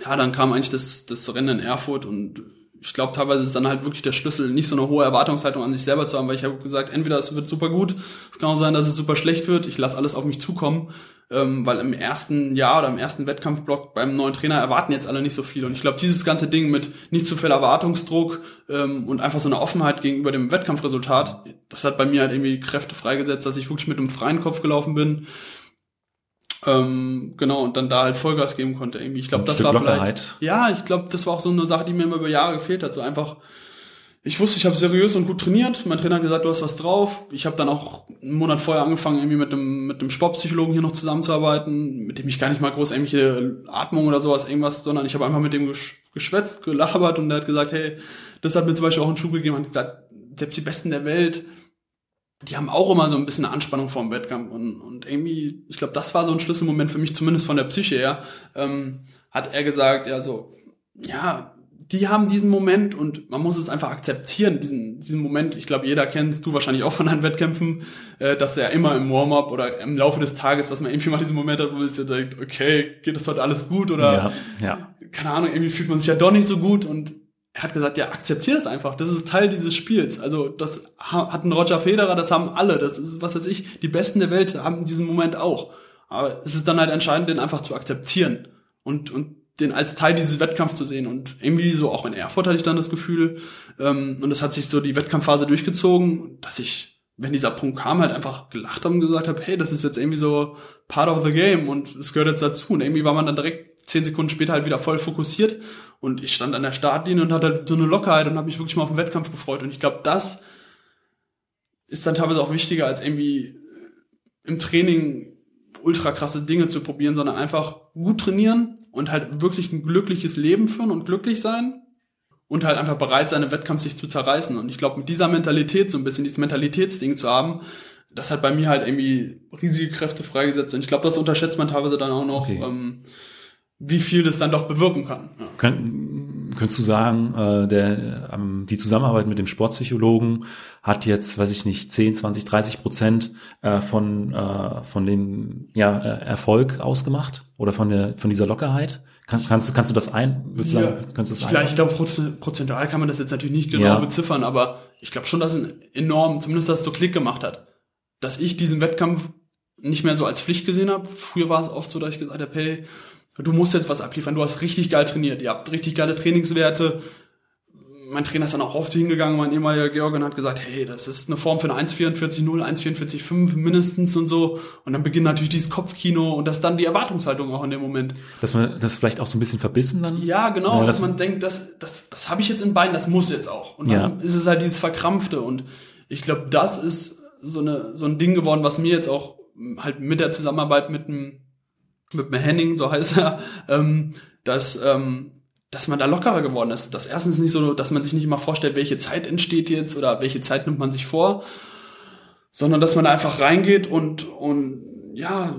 ja, dann kam eigentlich das, das Rennen in Erfurt und ich glaube, teilweise ist dann halt wirklich der Schlüssel, nicht so eine hohe Erwartungshaltung an sich selber zu haben, weil ich habe gesagt, entweder es wird super gut, es kann auch sein, dass es super schlecht wird, ich lasse alles auf mich zukommen, ähm, weil im ersten Jahr oder im ersten Wettkampfblock beim neuen Trainer erwarten jetzt alle nicht so viel. Und ich glaube, dieses ganze Ding mit nicht zu viel Erwartungsdruck ähm, und einfach so eine Offenheit gegenüber dem Wettkampfresultat, das hat bei mir halt irgendwie Kräfte freigesetzt, dass ich wirklich mit einem freien Kopf gelaufen bin Ähm, genau, und dann da halt Vollgas geben konnte irgendwie. Ich glaube, das war Lockerheit. vielleicht. Ja, ich glaube, das war auch so eine Sache, die mir immer über Jahre gefehlt hat. So einfach, ich wusste, ich habe seriös und gut trainiert. Mein Trainer hat gesagt, du hast was drauf. Ich habe dann auch einen Monat vorher angefangen, irgendwie mit dem, mit dem Sportpsychologen hier noch zusammenzuarbeiten, mit dem ich gar nicht mal groß irgendwelche Atmung oder sowas, irgendwas, sondern ich habe einfach mit dem gesch geschwätzt, gelabert und der hat gesagt, hey, das hat mir zum Beispiel auch einen Schub gegeben und gesagt, selbst die Besten der Welt, die haben auch immer so ein bisschen eine Anspannung vor dem Wettkampf und, und irgendwie, ich glaube, das war so ein Schlüsselmoment für mich, zumindest von der Psyche her, ähm, hat er gesagt, ja so, ja, die haben diesen Moment und man muss es einfach akzeptieren, diesen, diesen Moment. Ich glaube, jeder kennt du wahrscheinlich auch von deinen Wettkämpfen, äh, dass er immer im Warm-up oder im Laufe des Tages, dass man irgendwie mal diesen Moment hat, wo man sich denkt, okay, geht das heute alles gut oder Ja, ja. keine Ahnung, irgendwie fühlt man sich ja doch nicht so gut und er hat gesagt, ja, akzeptier das einfach. Das ist Teil dieses Spiels. Also das ha- hat ein Roger Federer, das haben alle. Das ist, was weiß ich, die Besten der Welt haben diesen Moment auch. Aber es ist dann halt entscheidend, den einfach zu akzeptieren und, und den als Teil dieses Wettkampfs zu sehen. Und irgendwie so auch in Erfurt hatte ich dann das Gefühl, ähm, und das hat sich so die Wettkampfphase durchgezogen, dass ich, wenn dieser Punkt kam, halt einfach gelacht habe und gesagt habe, hey, das ist jetzt irgendwie so part of the game und es gehört jetzt dazu. Und irgendwie war man dann direkt zehn Sekunden später halt wieder voll fokussiert und ich stand an der Startlinie und hatte halt so eine Lockerheit und habe mich wirklich mal auf den Wettkampf gefreut. Und ich glaube, das ist dann teilweise auch wichtiger, als irgendwie im Training ultra krasse Dinge zu probieren, sondern einfach gut trainieren und halt wirklich ein glückliches Leben führen und glücklich sein und halt einfach bereit sein, im Wettkampf sich zu zerreißen. Und ich glaube, mit dieser Mentalität, so ein bisschen dieses Mentalitätsding zu haben, das hat bei mir halt irgendwie riesige Kräfte freigesetzt. Und ich glaube, das unterschätzt man teilweise dann auch noch, Okay. ähm, wie viel das dann doch bewirken kann. Ja. Könnt, könntest du sagen, äh, der, ähm, die Zusammenarbeit mit dem Sportpsychologen hat jetzt, weiß ich nicht, 10, 20, 30 Prozent äh, von, äh, von den ja, äh, Erfolg ausgemacht oder von, der, von dieser Lockerheit? Kann, kannst, du- kannst du das ein? Würdest du Ja. sagen, kannst du das Ich, ein? ich glaube, proz- prozentual kann man das jetzt natürlich nicht genau Ja. beziffern, aber ich glaube schon, dass es enorm, zumindest dass es so Klick gemacht hat. Dass ich diesen Wettkampf nicht mehr so als Pflicht gesehen habe. Früher war es oft so, dass ich gesagt habe, hey, du musst jetzt was abliefern, du hast richtig geil trainiert, ihr habt richtig geile Trainingswerte. Mein Trainer ist dann auch oft hingegangen, mein ehemaliger Georg, und hat gesagt, hey, das ist eine Form für eine 1,44,0, 1,44,5 mindestens und so. Und dann beginnt natürlich dieses Kopfkino und das dann die Erwartungshaltung auch in dem Moment. Dass man das vielleicht auch so ein bisschen verbissen dann? Ja, genau, Ja, dass das- man denkt, das, das, das habe ich jetzt in Beinen, das muss jetzt auch. Und Ja. dann ist es halt dieses Verkrampfte. Und ich glaube, das ist so, eine, so ein Ding geworden, was mir jetzt auch halt mit der Zusammenarbeit mit dem, mit dem Henning, so heißt er, ähm, dass, ähm, dass man da lockerer geworden ist. Das erstens nicht so, dass man sich nicht immer vorstellt, welche Zeit entsteht jetzt oder welche Zeit nimmt man sich vor, sondern dass man da einfach reingeht und, und ja,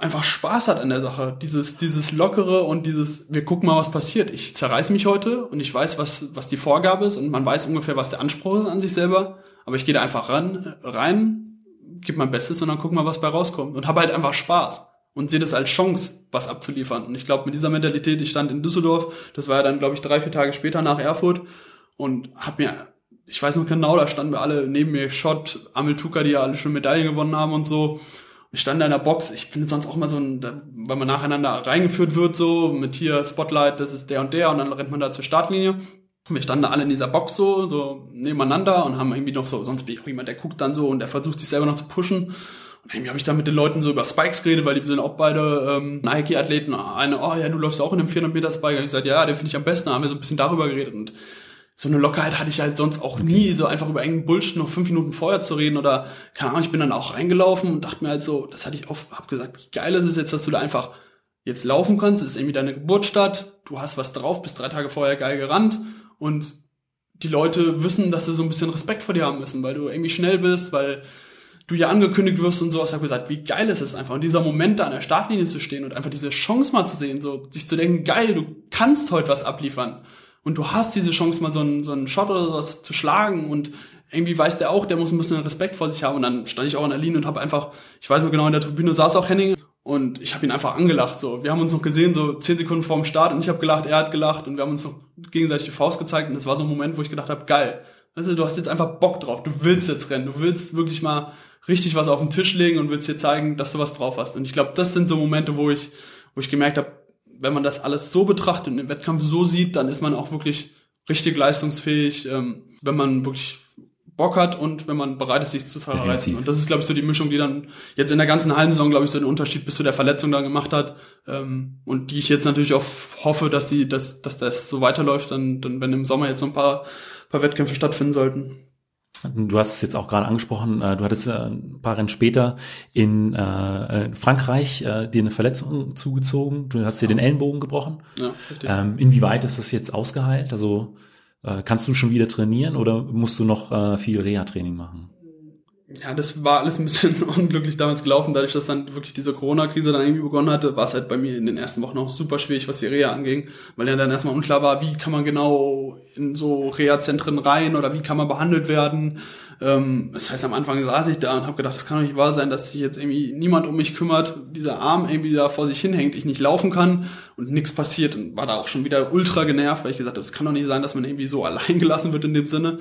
einfach Spaß hat an der Sache. Dieses, dieses Lockere und dieses, wir gucken mal, was passiert. Ich zerreiß mich heute und ich weiß, was, was die Vorgabe ist und man weiß ungefähr, was der Anspruch ist an sich selber. Aber ich gehe da einfach ran, rein, gebe mein Bestes und dann guck mal, was bei rauskommt. Und habe halt einfach Spaß und sehe das als Chance, was abzuliefern. Und ich glaube, mit dieser Mentalität, ich stand in Düsseldorf, das war ja dann, glaube ich, drei, vier Tage später nach Erfurt und habe mir, ich weiß noch genau, da standen wir alle neben mir, Schott, Amel Tuka, die ja alle schon Medaillen gewonnen haben und so. Ich stand da in der Box, ich bin sonst auch mal so ein, weil man nacheinander reingeführt wird, so, mit hier Spotlight, das ist der und der, und dann rennt man da zur Startlinie. Wir standen da alle in dieser Box so, so nebeneinander und haben irgendwie noch so, sonst bin ich auch jemand, der guckt dann so und der versucht sich selber noch zu pushen. Und irgendwie habe ich da mit den Leuten so über Spikes geredet, weil die sind auch beide ähm, Nike-Athleten. Eine, oh ja, du läufst auch in einem 400 Meter Spike. Und ich gesagt, ja, den finde ich am besten. Da haben wir so ein bisschen darüber geredet. Und so eine Lockerheit hatte ich halt sonst auch nie, so einfach über irgendeinen Bullshit noch fünf Minuten vorher zu reden oder, keine Ahnung, ich bin dann auch reingelaufen und dachte mir halt so, das hatte ich oft, hab gesagt, wie geil ist es jetzt, dass du da einfach jetzt laufen kannst, es ist irgendwie deine Geburtsstadt, du hast was drauf, bist drei Tage vorher geil gerannt und die Leute wissen, dass sie so ein bisschen Respekt vor dir haben müssen, weil du irgendwie schnell bist, weil du ja angekündigt wirst und sowas. Habe gesagt, wie geil ist es einfach. Und dieser Moment da an der Startlinie zu stehen und einfach diese Chance mal zu sehen, so sich zu denken, geil, du kannst heute was abliefern. Und du hast diese Chance, mal so einen, so einen Shot oder sowas zu schlagen und irgendwie weiß der auch, der muss ein bisschen Respekt vor sich haben. Und dann stand ich auch an der Linie und habe einfach, ich weiß noch genau, in der Tribüne saß auch Henning und ich habe ihn einfach angelacht. So, wir haben uns noch gesehen, so zehn Sekunden vorm Start und ich habe gelacht, er hat gelacht und wir haben uns noch gegenseitig die Faust gezeigt und das war so ein Moment, wo ich gedacht habe, geil. Weißt du, du hast jetzt einfach Bock drauf, du willst jetzt rennen, du willst wirklich mal richtig was auf den Tisch legen und willst dir zeigen, dass du was drauf hast. Und ich glaube, das sind so Momente, wo ich, wo ich gemerkt habe, wenn man das alles so betrachtet und den Wettkampf so sieht, dann ist man auch wirklich richtig leistungsfähig, ähm, wenn man wirklich Bock hat und wenn man bereit ist, sich zu zerreißen. Und das ist, glaube ich, so die Mischung, die dann jetzt in der ganzen Hallensaison, glaube ich, so den Unterschied bis zu der Verletzung dann gemacht hat. Ähm, und die ich jetzt natürlich auch hoffe, dass die, dass, dass das so weiterläuft, dann, dann wenn im Sommer jetzt so ein paar, paar Wettkämpfe stattfinden sollten. Du hast es jetzt auch gerade angesprochen, äh, du hattest äh, ein paar Rennen später in äh, Frankreich dir eine Verletzung zugezogen, du hast dir den Ellenbogen gebrochen. Ja, richtig. Ähm, inwieweit ist das jetzt ausgeheilt? Also kannst du schon wieder trainieren oder musst du noch viel Reha-Training machen? Ja, das war alles ein bisschen unglücklich damals gelaufen, dadurch, dass dann wirklich diese Corona-Krise dann irgendwie begonnen hatte, war es halt bei mir in den ersten Wochen auch super schwierig, was die Reha anging, weil ja dann erstmal unklar war, wie kann man genau in so Reha-Zentren rein oder wie kann man behandelt werden. Ähm, das heißt, am Anfang saß ich da und habe gedacht, das kann doch nicht wahr sein, dass sich jetzt irgendwie niemand um mich kümmert, dieser Arm irgendwie da vor sich hinhängt, ich nicht laufen kann und nichts passiert und war da auch schon wieder ultra genervt, weil ich gesagt habe, das kann doch nicht sein, dass man irgendwie so allein gelassen wird in dem Sinne.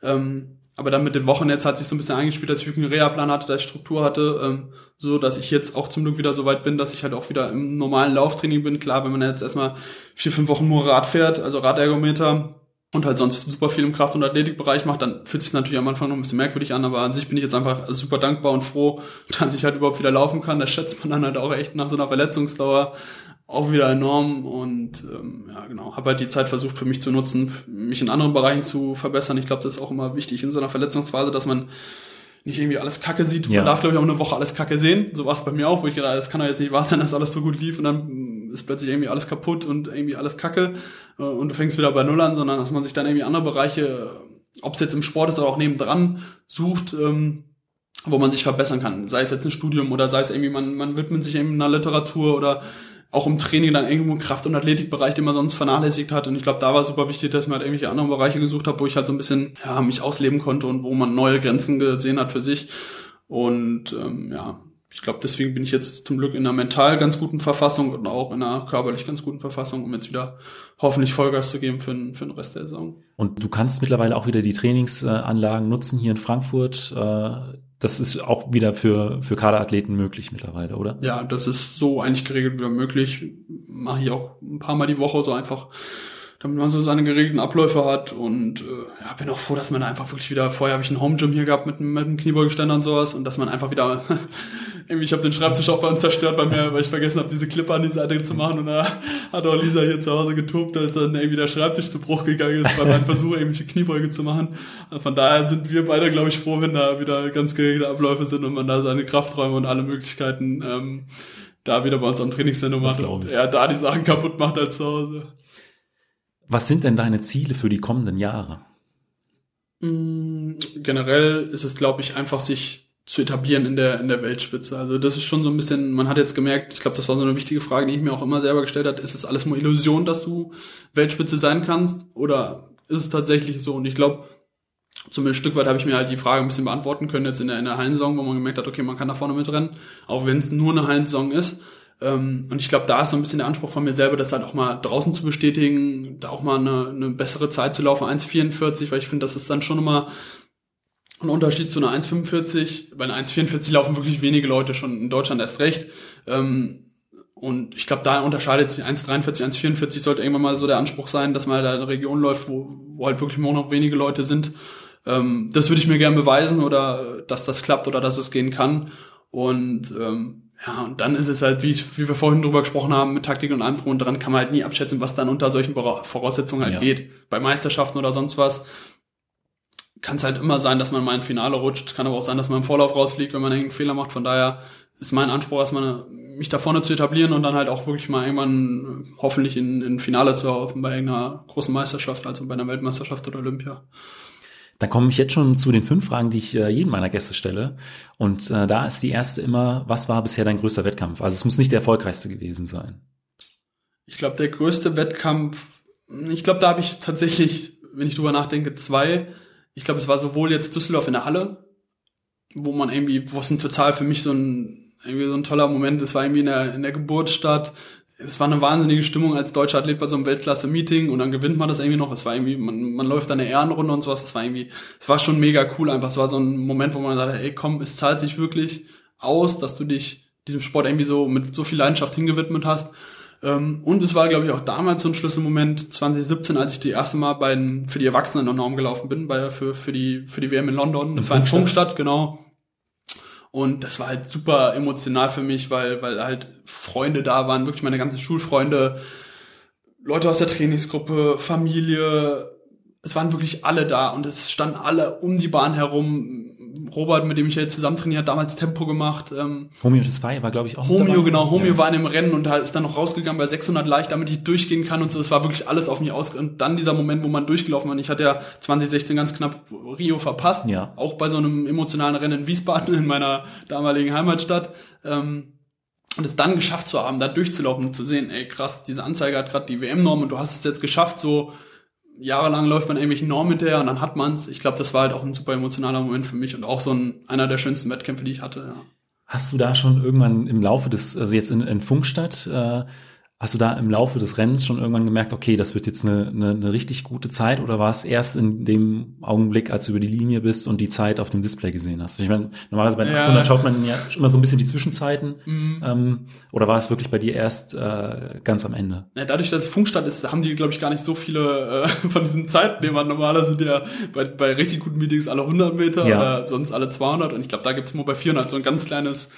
Ähm, aber dann mit den Wochen jetzt hat sich so ein bisschen eingespielt, dass ich wirklich einen Reha-Plan hatte, dass ich Struktur hatte, ähm, so dass ich jetzt auch zum Glück wieder so weit bin, dass ich halt auch wieder im normalen Lauftraining bin. Klar, wenn man jetzt erstmal vier, fünf Wochen nur Rad fährt, also Radergometer und halt sonst super viel im Kraft- und Athletikbereich macht, dann fühlt sich natürlich am Anfang noch ein bisschen merkwürdig an, aber an sich bin ich jetzt einfach super dankbar und froh, dass ich halt überhaupt wieder laufen kann. Das schätzt man dann halt auch echt nach so einer Verletzungsdauer auch wieder enorm und ähm, ja genau, habe halt die Zeit versucht für mich zu nutzen, mich in anderen Bereichen zu verbessern. Ich glaube, das ist auch immer wichtig in so einer Verletzungsphase, dass man nicht irgendwie alles Kacke sieht. Ja. Man darf, glaube ich, auch eine Woche alles Kacke sehen. So war es bei mir auch, wo ich gedacht das kann doch jetzt nicht wahr sein, dass alles so gut lief und dann ist plötzlich irgendwie alles kaputt und irgendwie alles Kacke äh, und du fängst wieder bei Null an, sondern dass man sich dann irgendwie andere Bereiche, ob es jetzt im Sport ist oder auch nebendran, sucht, ähm, wo man sich verbessern kann. Sei es jetzt ein Studium oder sei es irgendwie, man, man widmet sich irgendwie einer Literatur oder auch im Training dann irgendwo Kraft- und Athletikbereich, den man sonst vernachlässigt hat. Und ich glaube, da war super wichtig, dass man halt irgendwelche anderen Bereiche gesucht hat, wo ich halt so ein bisschen ja, mich ausleben konnte und wo man neue Grenzen gesehen hat für sich. Und ähm, ja, ich glaube, deswegen bin ich jetzt zum Glück in einer mental ganz guten Verfassung und auch in einer körperlich ganz guten Verfassung, um jetzt wieder hoffentlich Vollgas zu geben für, den, für den Rest der Saison. Und du kannst mittlerweile auch wieder die Trainingsanlagen nutzen hier in Frankfurt. Äh, das ist auch wieder für, für Kaderathleten möglich mittlerweile, oder? Ja, das ist so eigentlich geregelt wie möglich. Mache ich auch ein paar Mal die Woche so einfach, damit man so seine geregelten Abläufe hat. Und äh, ja, bin auch froh, dass man einfach wirklich wieder, vorher habe ich ein Home Gym hier gehabt mit, mit einem Kniebeugeständer und sowas und dass man einfach wieder ich habe den Schreibtisch auch bei uns zerstört bei mir, weil ich vergessen habe, diese Clipper an die Seite zu machen und da hat auch Lisa hier zu Hause getobt, als dann irgendwie der Schreibtisch zu Bruch gegangen ist bei meinem Versuch, irgendwelche Kniebeuge zu machen. Also von daher sind wir beide, glaube ich, froh, wenn da wieder ganz geregelte Abläufe sind und man da seine Krafträume und alle Möglichkeiten ähm, da wieder bei uns am Trainingszentrum und er da die Sachen kaputt macht als zu Hause. Was sind denn deine Ziele für die kommenden Jahre? Mm, generell ist es, glaube ich, einfach sich zu etablieren in der, in der Weltspitze. Also das ist schon so ein bisschen, man hat jetzt gemerkt, ich glaube, das war so eine wichtige Frage, die ich mir auch immer selber gestellt habe, ist es alles nur Illusion, dass du Weltspitze sein kannst oder ist es tatsächlich so? Und ich glaube, zumindest ein Stück weit habe ich mir halt die Frage ein bisschen beantworten können jetzt in der, in der Hallensaison, wo man gemerkt hat, okay, man kann da vorne mitrennen, auch wenn es nur eine Hallensaison ist. Ähm, und ich glaube, da ist so ein bisschen der Anspruch von mir selber, das halt auch mal draußen zu bestätigen, da auch mal eine, eine bessere Zeit zu laufen, 1,44, weil ich finde, das ist dann schon immer ein Unterschied zu einer 1,45. Bei einer 1,44 laufen wirklich wenige Leute schon in Deutschland erst recht. Ähm, und ich glaube, da unterscheidet sich 1,43, 1,44 sollte irgendwann mal so der Anspruch sein, dass man da in einer Region läuft, wo, wo halt wirklich nur noch wenige Leute sind. Ähm, das würde ich mir gerne beweisen oder dass das klappt oder dass es gehen kann. Und ähm, ja, und dann ist es halt, wie, ich, wie wir vorhin drüber gesprochen haben, mit Taktik und allem drum und dran kann man halt nie abschätzen, was dann unter solchen Voraussetzungen halt ja. geht. Bei Meisterschaften oder sonst was kann es halt immer sein, dass man mal im Finale rutscht. Kann aber auch sein, dass man im Vorlauf rausfliegt, wenn man irgendeinen Fehler macht. Von daher ist mein Anspruch, erstmal mich da vorne zu etablieren und dann halt auch wirklich mal irgendwann hoffentlich in, in Finale zu laufen bei irgendeiner großen Meisterschaft, also bei einer Weltmeisterschaft oder Olympia. Da komme ich jetzt schon zu den fünf Fragen, die ich äh, jedem meiner Gäste stelle. Und äh, da ist die erste immer, was war bisher dein größter Wettkampf? Also es muss nicht der erfolgreichste gewesen sein. Ich glaube, der größte Wettkampf, ich glaube, da habe ich tatsächlich, wenn ich drüber nachdenke, zwei ich glaube, es war sowohl jetzt Düsseldorf in der Halle, wo man irgendwie, wo es ein total für mich so ein, irgendwie so ein toller Moment, es war irgendwie in der, in der Geburtsstadt, es war eine wahnsinnige Stimmung als deutscher Athlet bei so einem Weltklasse-Meeting und dann gewinnt man das irgendwie noch. Es war irgendwie, man, man läuft eine Ehrenrunde und sowas. Das war irgendwie, es war schon mega cool einfach. Es war so ein Moment, wo man sagt, ey, komm, es zahlt sich wirklich aus, dass du dich diesem Sport irgendwie so mit so viel Leidenschaft hingewidmet hast. Ähm, und es war, glaube ich, auch damals so ein Schlüsselmoment 2017, als ich die erste Mal bei, für die Erwachsenen der Norm gelaufen bin, bei, für, für, die, für die WM in London. Das war in Funkstadt, genau. Und das war halt super emotional für mich, weil, weil halt Freunde da waren, wirklich meine ganzen Schulfreunde, Leute aus der Trainingsgruppe, Familie, es waren wirklich alle da und es standen alle um die Bahn herum. Robert, mit dem ich ja jetzt zusammen trainiert, hat damals Tempo gemacht. Ähm, Homeo das war, war glaube ich auch. Homeo, genau. Homeo ja. war in dem Rennen und ist dann noch rausgegangen bei 600 leicht, damit ich durchgehen kann und so. Es war wirklich alles auf mich aus. Und dann dieser Moment, wo man durchgelaufen war. Ich hatte ja 2016 ganz knapp Rio verpasst. Ja. Auch bei so einem emotionalen Rennen in Wiesbaden in meiner damaligen Heimatstadt. Ähm, und es dann geschafft zu haben, da durchzulaufen und zu sehen, ey krass, diese Anzeige hat gerade die WM-Norm und du hast es jetzt geschafft, so jahrelang läuft man irgendwelchen Normen hinterher und dann hat man's. Ich glaube, das war halt auch ein super emotionaler Moment für mich und auch so ein, einer der schönsten Wettkämpfe, die ich hatte. Ja. Hast du da schon irgendwann im Laufe des, also jetzt in, in Funkstadt, äh, Hast du da im Laufe des Rennens schon irgendwann gemerkt, okay, das wird jetzt eine, eine, eine richtig gute Zeit oder war es erst in dem Augenblick, als du über die Linie bist und die Zeit auf dem Display gesehen hast? Ich meine, normalerweise bei den ja. 800 schaut man ja immer so ein bisschen die Zwischenzeiten mhm. ähm, oder war es wirklich bei dir erst äh, ganz am Ende? Ja, dadurch, dass es Funkstadt ist, haben die, glaube ich, gar nicht so viele äh, von diesen Zeitnehmern. Normaler sind ja bei, bei richtig guten Meetings alle 100 Meter ja. oder sonst alle 200 und ich glaube, da gibt's nur bei 400 so ein ganz kleines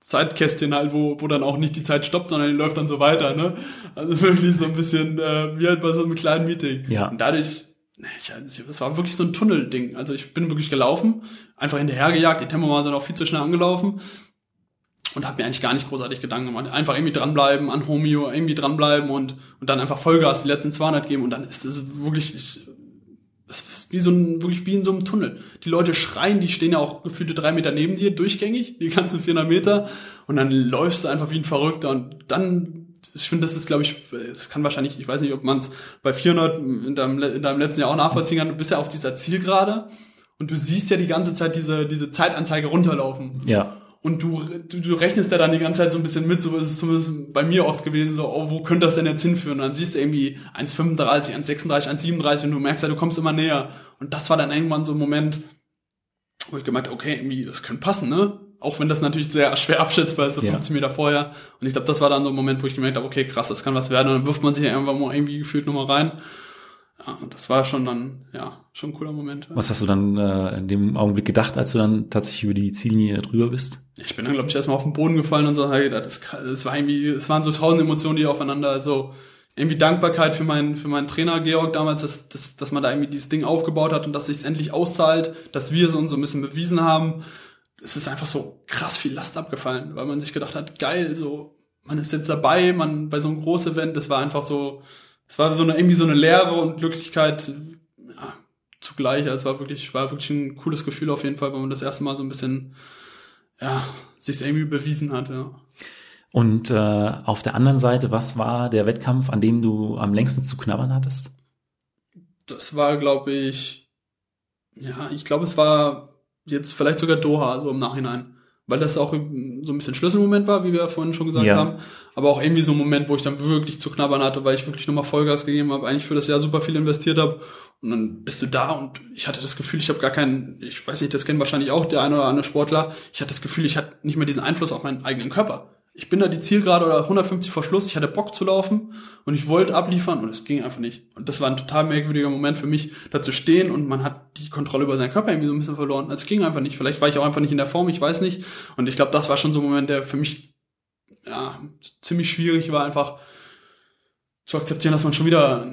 Zeitkästchen halt, wo, wo dann auch nicht die Zeit stoppt, sondern die läuft dann so weiter, ne? Also wirklich so ein bisschen äh, wie halt bei so einem kleinen Meeting. Ja. Und dadurch, ich, das war wirklich so ein Tunnelding. Also ich bin wirklich gelaufen, einfach hinterhergejagt, die Tempomaße sind auch viel zu schnell angelaufen und habe mir eigentlich gar nicht großartig Gedanken gemacht. Einfach irgendwie dranbleiben, an Homeo irgendwie dranbleiben und, und dann einfach Vollgas die letzten 200 geben und dann ist das wirklich, ich, das ist wie so ein, wirklich wie in so einem Tunnel. Die Leute schreien, die stehen ja auch gefühlte drei Meter neben dir, durchgängig, die ganzen 400 Meter. Und dann läufst du einfach wie ein Verrückter. Und dann, ich finde, das ist, glaube ich, das kann wahrscheinlich, ich weiß nicht, ob man es bei 400 in deinem, in deinem letzten Jahr auch nachvollziehen kann. Du bist ja auf dieser Zielgerade und du siehst ja die ganze Zeit diese, diese Zeitanzeige runterlaufen. Ja und du, du, du rechnest ja dann die ganze Zeit so ein bisschen mit, so ist es zumindest bei mir oft gewesen, so, oh, wo könnte das denn jetzt hinführen? Und dann siehst du irgendwie 1,35, 1,36, 1,37 und du merkst ja, du kommst immer näher. Und das war dann irgendwann so ein Moment, wo ich gemerkt habe, okay, irgendwie, das könnte passen, ne? Auch wenn das natürlich sehr schwer abschätzbar ist, so ja. 15 Meter vorher. Und ich glaube, das war dann so ein Moment, wo ich gemerkt habe, okay, krass, das kann was werden. Und dann wirft man sich ja irgendwann mal irgendwie gefühlt nochmal rein. Ja, das war schon dann, ja, schon ein cooler Moment. Was hast du dann äh, in dem Augenblick gedacht, als du dann tatsächlich über die Ziellinie drüber bist? Ich bin dann, glaube ich, erstmal auf den Boden gefallen und so, hey, das, das war irgendwie, es waren so tausend Emotionen, die aufeinander, also irgendwie Dankbarkeit für meinen, für meinen Trainer Georg damals, dass, dass, dass man da irgendwie dieses Ding aufgebaut hat und dass sich endlich auszahlt, dass wir es uns so ein bisschen bewiesen haben. Es ist einfach so krass viel Last abgefallen, weil man sich gedacht hat, geil, so, man ist jetzt dabei, man bei so einem großen Event, das war einfach so, es war so eine, irgendwie so eine Leere und Glücklichkeit ja, zugleich. Also es war wirklich, war wirklich ein cooles Gefühl auf jeden Fall, weil man das erste Mal so ein bisschen, ja, sich irgendwie bewiesen hat, ja. Und äh, auf der anderen Seite, was war der Wettkampf, an dem du am längsten zu knabbern hattest? Das war, glaube ich, ja, ich glaube, es war jetzt vielleicht sogar Doha, so im Nachhinein weil das auch so ein bisschen Schlüsselmoment war, wie wir vorhin schon gesagt ja. haben. Aber auch irgendwie so ein Moment, wo ich dann wirklich zu knabbern hatte, weil ich wirklich nochmal Vollgas gegeben habe, eigentlich für das Jahr super viel investiert habe. Und dann bist du da und ich hatte das Gefühl, ich habe gar keinen, ich weiß nicht, das kennen wahrscheinlich auch der eine oder andere Sportler, ich hatte das Gefühl, ich hatte nicht mehr diesen Einfluss auf meinen eigenen Körper ich bin da die Zielgerade oder 150 vor Schluss, ich hatte Bock zu laufen und ich wollte abliefern und es ging einfach nicht. Und das war ein total merkwürdiger Moment für mich, da zu stehen und man hat die Kontrolle über seinen Körper irgendwie so ein bisschen verloren. Es ging einfach nicht. Vielleicht war ich auch einfach nicht in der Form, ich weiß nicht. Und ich glaube, das war schon so ein Moment, der für mich ja, ziemlich schwierig war, einfach zu akzeptieren, dass man schon wieder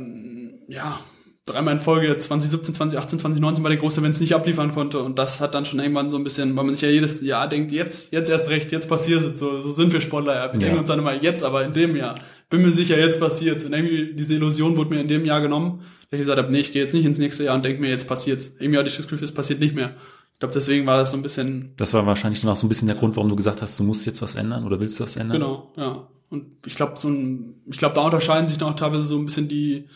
ja, dreimal in Folge 2017, 2018, 2019 bei den großen Events nicht abliefern konnte. Und das hat dann schon irgendwann so ein bisschen, weil man sich ja jedes Jahr denkt, jetzt, jetzt erst recht, jetzt passiert es. So, so sind wir Sportler ja. Wir ja. denken uns dann immer, jetzt aber in dem Jahr. Bin mir sicher, jetzt passiert Und irgendwie diese Illusion wurde mir in dem Jahr genommen, dass ich gesagt habe, nee, ich gehe jetzt nicht ins nächste Jahr und denke mir, jetzt passiert's. Irgendwie hatte ich das Gefühl, es passiert nicht mehr. Ich glaube, deswegen war das so ein bisschen. Das war wahrscheinlich auch so ein bisschen der Grund, warum du gesagt hast, du musst jetzt was ändern oder willst du was ändern? Genau, ja. Und ich glaube, so ein, ich glaube, da unterscheiden sich noch teilweise so ein bisschen die,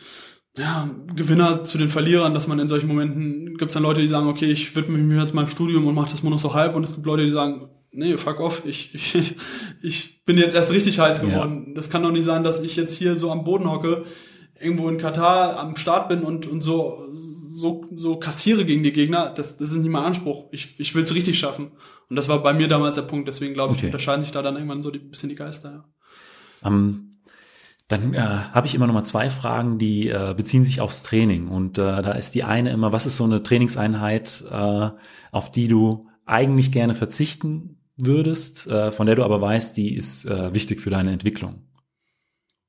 ja, Gewinner zu den Verlierern, dass man in solchen Momenten gibt es dann Leute, die sagen, okay, ich widme mich jetzt meinem Studium und mache das nur noch so halb und es gibt Leute, die sagen, nee, fuck off, ich, ich, ich bin jetzt erst richtig heiß geworden. Ja. Das kann doch nicht sein, dass ich jetzt hier so am Boden hocke, irgendwo in Katar am Start bin und, und so, so, so kassiere gegen die Gegner. Das, das ist nicht mein Anspruch. Ich, ich will es richtig schaffen. Und das war bei mir damals der Punkt. Deswegen glaube ich, okay. unterscheiden sich da dann irgendwann so die, bisschen die Geister. Ja. Um Dann äh, habe ich immer noch mal zwei Fragen, die äh, beziehen sich aufs Training. Und äh, da ist die eine immer, was ist so eine Trainingseinheit, äh, auf die du eigentlich gerne verzichten würdest, äh, von der du aber weißt, die ist äh, wichtig für deine Entwicklung?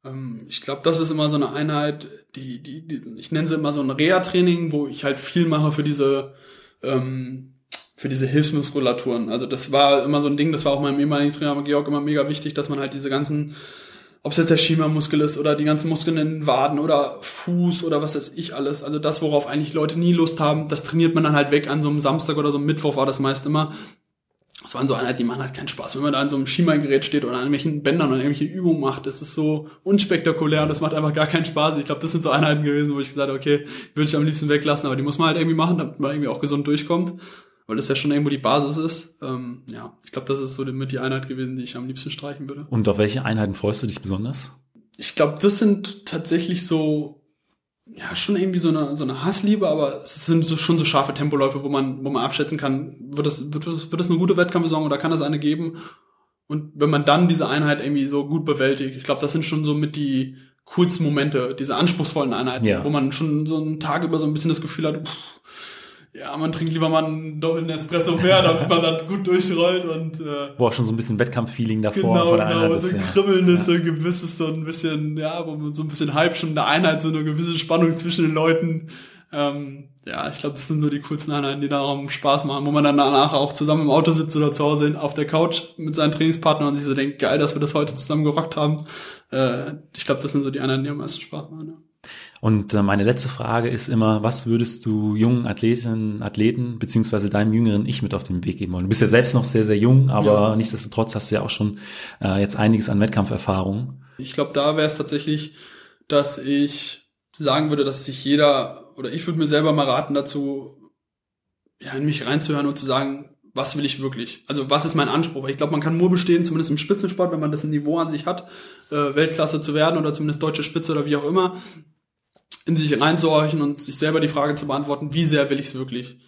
Ähm, ich glaube, das ist immer so eine Einheit, die, die, die ich nenne sie immer so ein Reha-Training, wo ich halt viel mache für diese ähm, für diese Hilfsmuskulaturen. Also das war immer so ein Ding, das war auch meinem ehemaligen Trainer Georg immer mega wichtig, dass man halt diese ganzen ob es jetzt der Schiemermuskel ist oder die ganzen Muskeln in den Waden oder Fuß oder was weiß ich alles. Also das, worauf eigentlich Leute nie Lust haben, das trainiert man dann halt weg an so einem Samstag oder so einem Mittwoch war das meist immer. Das waren so Einheiten, die machen halt keinen Spaß. Wenn man da an so einem Schiemergerät steht oder an irgendwelchen Bändern oder irgendwelche Übungen macht, das ist so unspektakulär und das macht einfach gar keinen Spaß. Ich glaube, das sind so Einheiten gewesen, wo ich gesagt habe, okay, würde ich am liebsten weglassen, aber die muss man halt irgendwie machen, damit man irgendwie auch gesund durchkommt weil das ja schon irgendwo die Basis ist. Ähm, ja, ich glaube, das ist so mit die Einheit gewesen, die ich am liebsten streichen würde. Und auf welche Einheiten freust du dich besonders? Ich glaube, das sind tatsächlich so, ja, schon irgendwie so eine, so eine Hassliebe, aber es sind so, schon so scharfe Tempoläufe, wo man, wo man abschätzen kann, wird das, wird das, wird das eine gute Wettkampfsaison oder kann das eine geben? Und wenn man dann diese Einheit irgendwie so gut bewältigt, ich glaube, das sind schon so mit die coolsten Momente, diese anspruchsvollen Einheiten, ja. wo man schon so einen Tag über so ein bisschen das Gefühl hat, pff, ja, man trinkt lieber mal einen doppelten Espresso mehr, damit man dann gut durchrollt und äh, Boah, schon so ein bisschen Wettkampffeeling davor. Genau, genau, und so ein Kribbeln ist so ein gewisses, so ein bisschen, ja, wo man so ein bisschen Hype schon in der Einheit, so eine gewisse Spannung zwischen den Leuten. Ähm, ja, ich glaube, das sind so die coolsten Einheiten, die da auch Spaß machen, wo man dann danach auch zusammen im Auto sitzt oder zu Hause auf der Couch mit seinen Trainingspartnern und sich so denkt, geil, dass wir das heute zusammen gerockt haben. Äh, ich glaube, das sind so die Einheiten, die am meisten Spaß machen. Ja. Und äh, meine letzte Frage ist immer, was würdest du jungen Athletinnen, Athleten beziehungsweise deinem jüngeren Ich mit auf den Weg geben wollen? Du bist ja selbst noch sehr, sehr jung, aber ja. nichtsdestotrotz hast du ja auch schon äh, jetzt einiges an Wettkampferfahrung. Ich glaube, da wäre es tatsächlich, dass ich sagen würde, dass sich jeder oder ich würde mir selber mal raten dazu, ja, in mich reinzuhören und zu sagen, was will ich wirklich? Also was ist mein Anspruch? Ich glaube, man kann nur bestehen, zumindest im Spitzensport, wenn man das Niveau an sich hat, äh, Weltklasse zu werden oder zumindest deutsche Spitze oder wie auch immer, in sich reinzuhorchen und sich selber die Frage zu beantworten, wie sehr will ich es wirklich?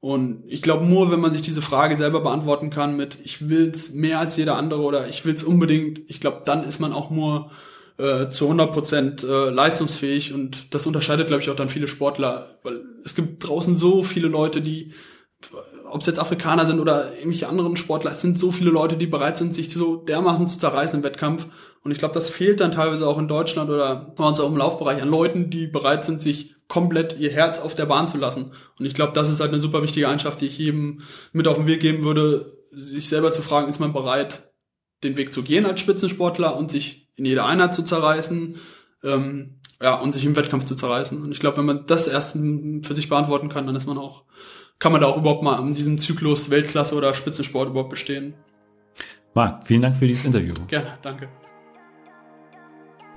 Und ich glaube, nur wenn man sich diese Frage selber beantworten kann mit, ich will's mehr als jeder andere oder ich will's unbedingt, ich glaube, dann ist man auch nur äh, zu 100 Prozent äh, leistungsfähig und das unterscheidet, glaube ich, auch dann viele Sportler, weil es gibt draußen so viele Leute, die ob es jetzt Afrikaner sind oder irgendwelche anderen Sportler, es sind so viele Leute, die bereit sind, sich so dermaßen zu zerreißen im Wettkampf. Und ich glaube, das fehlt dann teilweise auch in Deutschland oder bei uns auch im Laufbereich an Leuten, die bereit sind, sich komplett ihr Herz auf der Bahn zu lassen. Und ich glaube, das ist halt eine super wichtige Eigenschaft, die ich jedem mit auf den Weg geben würde, sich selber zu fragen, ist man bereit, den Weg zu gehen als Spitzensportler und sich in jeder Einheit zu zerreißen, ähm, ja, und sich im Wettkampf zu zerreißen. Und ich glaube, wenn man das erst für sich beantworten kann, dann ist man auch kann man da auch überhaupt mal in diesem Zyklus Weltklasse oder Spitzensport überhaupt bestehen. Marc, vielen Dank für dieses Interview. Gerne, danke.